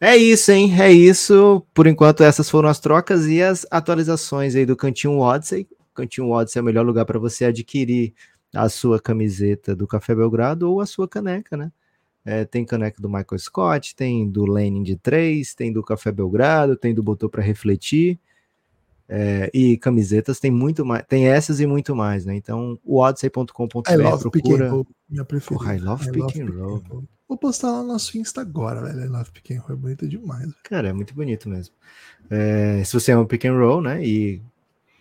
É isso, hein? É isso. Por enquanto, essas foram as trocas e as atualizações aí do Cantinho Odyssey. Cantinho Odyssey é o melhor lugar para você adquirir a sua camiseta do Café Belgrado ou a sua caneca, né? É, tem caneca do Michael Scott, tem do Lenin de 3, tem do Café Belgrado, tem do Botou para Refletir. É, e camisetas tem muito mais, tem essas e muito mais, né? Então, o odyssey.com.br love procura. roll, minha preferida. Porra, I love pick roll. Vou postar lá no nosso Insta agora, velho. I love pick roll, é bonito demais. velho. Cara, é muito bonito mesmo. É, se você é um pick roll, né, e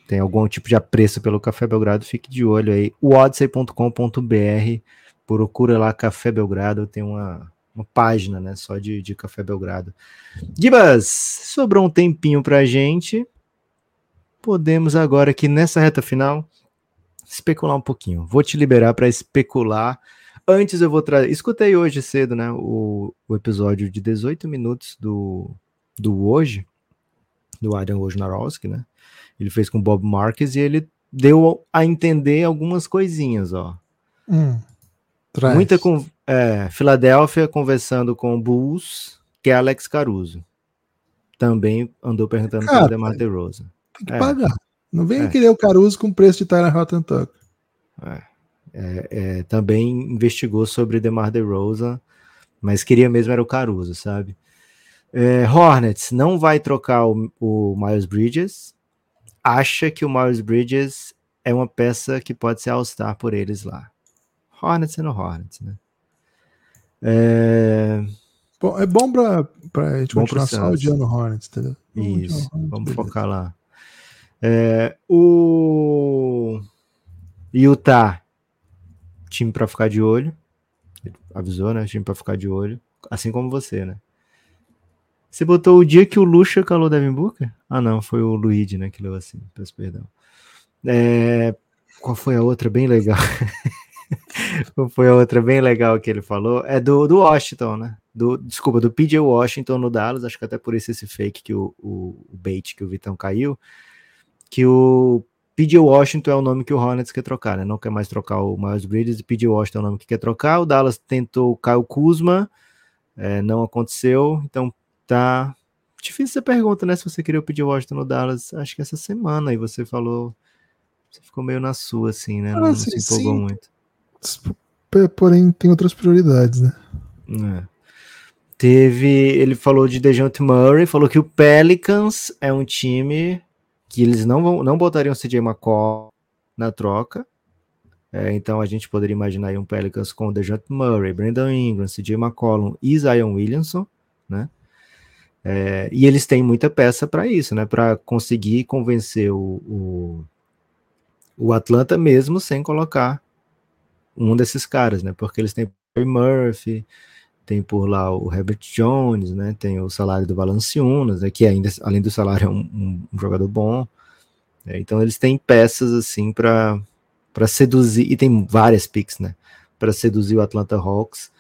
tem algum tipo de apreço pelo Café Belgrado, fique de olho aí. O odyssey.com.br, procura lá Café Belgrado, tem uma, uma página, né, só de, de Café Belgrado. Gibas, sobrou um tempinho pra gente. Podemos agora aqui nessa reta final especular um pouquinho. Vou te liberar para especular. Antes eu vou trazer. Escutei hoje cedo, né? O, o episódio de 18 minutos do, do hoje, do Adam Wojnarowski, né? Ele fez com o Bob Marques e ele deu a entender algumas coisinhas, ó. Hum. Muita com é, Filadélfia conversando com o Bulls, que é Alex Caruso. Também andou perguntando Cara, para DeMar DeRozan. Tem que é. pagar. Não vem É. querer o Caruso com preço de Tyler Rotten Tucker. É, é, também investigou sobre DeMar DeRozan, mas queria mesmo era o Caruso, sabe? É, Hornets não vai trocar o, o Miles Bridges, acha que o Miles Bridges é uma peça que pode ser All-Star por eles lá. Hornets sendo Hornets, né? É, Bom, é bom pra, pra gente Bom continuar só odiando Hornets, entendeu? Isso, Hornets, vamos focar lá. É, o Utah, time para ficar de olho. Ele avisou, né? Time para ficar de olho. Assim como você, né? Você botou o dia que o Lucha calou Devin Booker? Ah, não, foi o Luigi, né? Que leu assim. Peço perdão. É, qual foi a outra bem legal? *laughs* qual foi a outra bem legal que ele falou? É do, do Washington, né? Do, desculpa, do PJ Washington no Dallas. Acho que até por isso esse fake que o, o, o bait que o Vitão caiu. Que o PJ Washington é o nome que o Hornets quer trocar, né? Não quer mais trocar o Miles Bridges PJ Washington é o nome que quer trocar. O Dallas tentou o Kyle Kuzma, é, não aconteceu. Então tá difícil essa pergunta, né? Se você queria o PJ Washington no Dallas, acho que essa semana aí você falou. Você ficou meio na sua, assim, né? Não, Ah, se empolgou sim. muito. Porém, tem outras prioridades, né? É. Teve, ele falou de Dejounte Murray, falou que o Pelicans é um time que eles não vão, não botariam o CJ McCall na troca. É, então a gente poderia imaginar aí um Pelicans com Dejounte Murray, Brandon Ingram, CJ McCollum e Zion Williamson, né? É, e eles têm muita peça para isso, né? Para conseguir convencer o, o, o, Atlanta mesmo sem colocar um desses caras, né? Porque eles têm o Murphy, tem por lá o Herbert Jones, né? Tem o salário do Valanciunas, né? que ainda, além do salário, é um, um, jogador bom. É, então eles têm peças assim para para seduzir e tem várias picks, né? Para seduzir o Atlanta Hawks.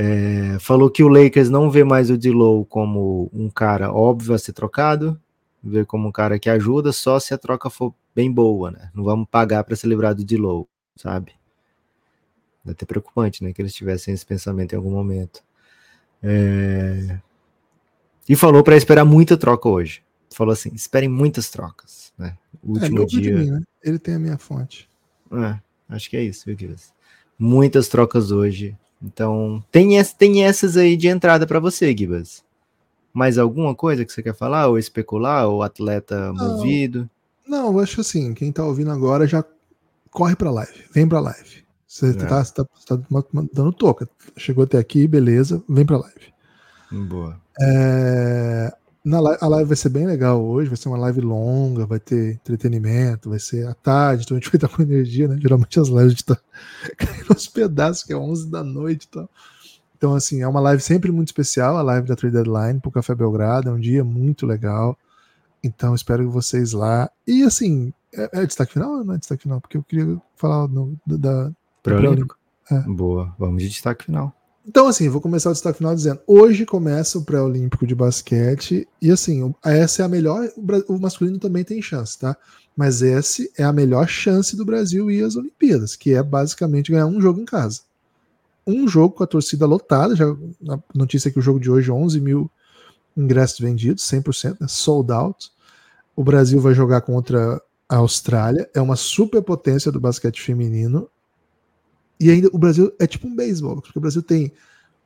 É, falou que o Lakers não vê mais o D'Lo como um cara óbvio a ser trocado, vê como um cara que ajuda só se a troca for bem boa, né? Não vamos pagar para se livrar do D'Lo, sabe? É até preocupante, né? Que eles tivessem esse pensamento em algum momento. É... E falou para esperar muita troca hoje. Falou assim: esperem muitas trocas, né? O é, último dia. Mim, né? Ele tem a minha fonte. É, acho que é isso, viu, Muitas trocas hoje. Então, tem, tem essas aí de entrada para você, Gibas. Mais alguma coisa que você quer falar? Ou especular? Ou atleta não, movido? Não, eu acho assim, quem tá ouvindo agora já corre pra live. Vem pra live. Você é. tá, tá, tá, dando toca. Chegou até aqui, beleza, vem pra live. Boa. É, na live, a live vai ser bem legal hoje, vai ser uma live longa, vai ter entretenimento, vai ser à tarde, então a gente vai estar com energia, né? Geralmente as lives estão *laughs* caindo aos pedaços, que é 11 da noite e tal. Então, assim, é uma live sempre muito especial, a live da Trade Deadline pro Café Belgrado, é um dia muito legal. Então, espero vocês lá. E, assim, é, é destaque final ou não é destaque final? Porque eu queria falar no, da, Pré-olímpico. É. Boa, vamos de destaque final. Então, assim, vou começar o destaque final dizendo: hoje começa o pré-olímpico de basquete, e assim, essa é a melhor. O masculino também tem chance, tá? Mas essa é a melhor chance do Brasil ir às Olimpíadas, que é basicamente ganhar um jogo em casa. Um jogo com a torcida lotada, já a notícia é que o jogo de hoje, 11 mil ingressos vendidos, 100%, né, sold out. O Brasil vai jogar contra a Austrália, é uma superpotência do basquete feminino, e ainda o Brasil é tipo um beisebol, porque o Brasil tem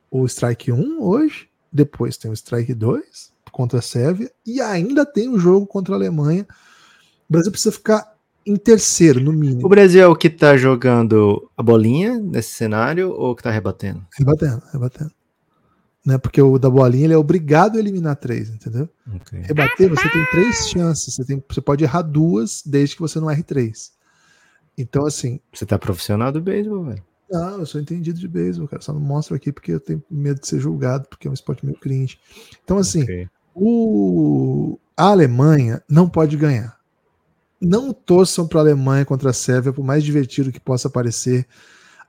o strike 1 hoje, depois tem o strike 2 contra a Sérvia e ainda tem o jogo contra a Alemanha. O Brasil precisa ficar em terceiro, no mínimo. O Brasil é o que tá jogando a bolinha nesse cenário ou que tá rebatendo? Rebatendo, rebatendo. Né, porque o da bolinha ele é obrigado a eliminar três, entendeu? Okay. Rebater, você tem três chances. Você, tem, você pode errar duas desde que você não erre três. Então, assim. Você tá profissional do beisebol, velho? Não, eu sou entendido de beisebol, cara. Só não mostro aqui porque eu tenho medo de ser julgado, porque é um esporte meio cringe. Então, assim, okay. o... a Alemanha não pode ganhar. Não torçam para a Alemanha contra a Sérvia, por mais divertido que possa parecer.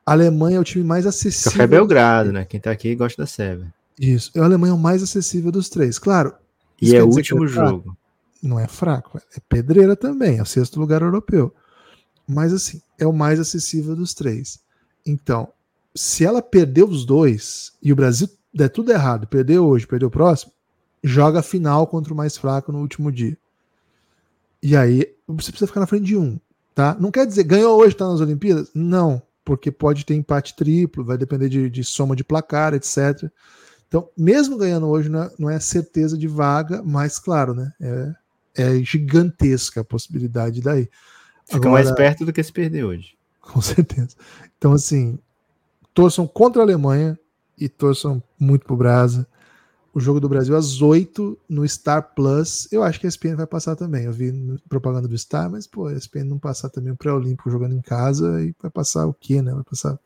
A Alemanha é o time mais acessível. Café Belgrado, né? Quem tá aqui gosta da Sérvia. Isso. A Alemanha é o mais acessível dos três. Claro. E é o último é jogo. Não é fraco. É pedreira também. É o sexto lugar europeu. Mas assim, é o mais acessível dos três. Então, se ela perdeu os dois e o Brasil der tudo errado, perdeu hoje, perdeu o próximo, joga a final contra o mais fraco no último dia. E aí você precisa ficar na frente de um, tá? Não quer dizer ganhou hoje, tá nas Olimpíadas? Não, porque pode ter empate triplo, vai depender de, de soma de placar, etc. Então, mesmo ganhando hoje, não é, não é certeza de vaga, mas claro, né? É, é gigantesca a possibilidade daí. Fica Agora, mais perto do que se perder hoje. Com certeza. Então, assim, torçam contra a Alemanha e torçam muito pro Brasa. O jogo do Brasil às 8 no Star Plus. Eu acho que a ESPN vai passar também. Eu vi propaganda do Star, mas, pô, a ESPN não passar também o pré-olímpico jogando em casa e vai passar o quê, né? Vai passar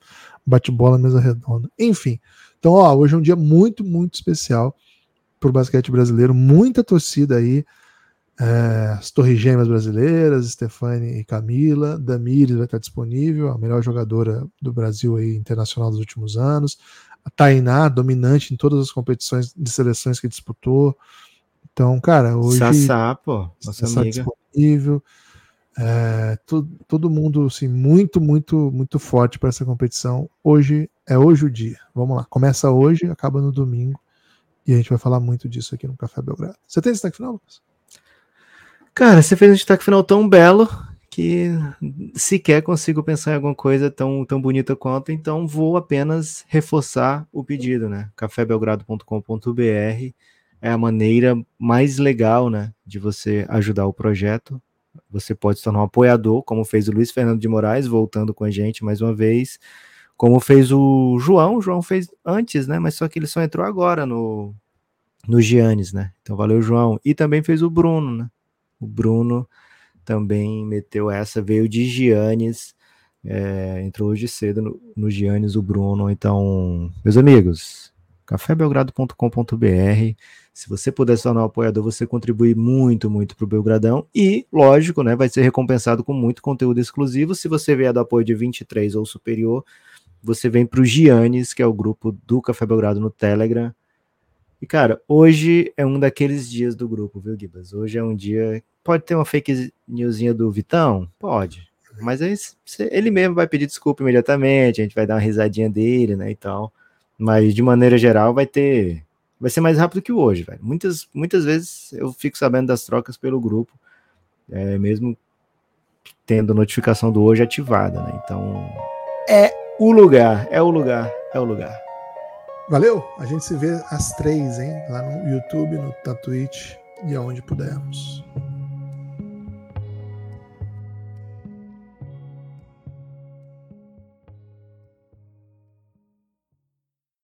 bate-bola mesa redonda. Enfim. Então, ó, hoje é um dia muito, muito especial pro basquete brasileiro. Muita torcida aí é, as Torres Gêmeas brasileiras, Stefani e Camila, Damires vai estar disponível, a melhor jogadora do Brasil aí, internacional dos últimos anos, a Tainá, dominante em todas as competições de seleções que disputou. Então, cara, hoje. Sassá, pô, nossa Sassá amiga. disponível. É, todo, todo mundo assim, muito, muito, muito forte para essa competição. Hoje é hoje o dia. Vamos lá. Começa hoje, acaba no domingo. E a gente vai falar muito disso aqui no Café Belgrado. Você tem destaque final, Lucas? Cara, você fez um destaque final tão belo que que sequer consigo pensar em alguma coisa tão, tão bonita quanto, então vou apenas reforçar o pedido, né? cafébelgrado.com.br é a maneira mais legal, né, de você ajudar o projeto. Você pode se tornar um apoiador, como fez o Luiz Fernando de Moraes, voltando com a gente mais uma vez, como fez o João, o João fez antes, né, mas só que ele só entrou agora no, no Giannis, né? Então valeu, João. E também fez o Bruno, né? O Bruno também meteu essa, veio de Giannis, é, entrou hoje cedo no, no Giannis, o Bruno. Então, meus amigos, cafébelgrado.com.br. Se você puder se tornar um apoiador, você contribui muito, muito para o Belgradão. E, lógico, né, vai ser recompensado com muito conteúdo exclusivo. Se você vier do apoio de 23 ou superior, você vem para o Giannis, que é o grupo do Café Belgrado no Telegram. E, cara, hoje é um daqueles dias do grupo, viu, Gibas? Hoje é um dia. Pode ter uma fake newsinha do Vitão? Pode. Mas aí ele mesmo vai pedir desculpa imediatamente, a gente vai dar uma risadinha dele, né, e tal. Mas de maneira geral vai ter. Vai ser mais rápido que o hoje, velho. Muitas, muitas vezes eu fico sabendo das trocas pelo grupo, é, mesmo tendo notificação do hoje ativada, né? Então é o lugar, é o lugar, é o lugar. Valeu? A gente se vê às três, hein? Lá no YouTube, no, na Twitch e aonde pudermos.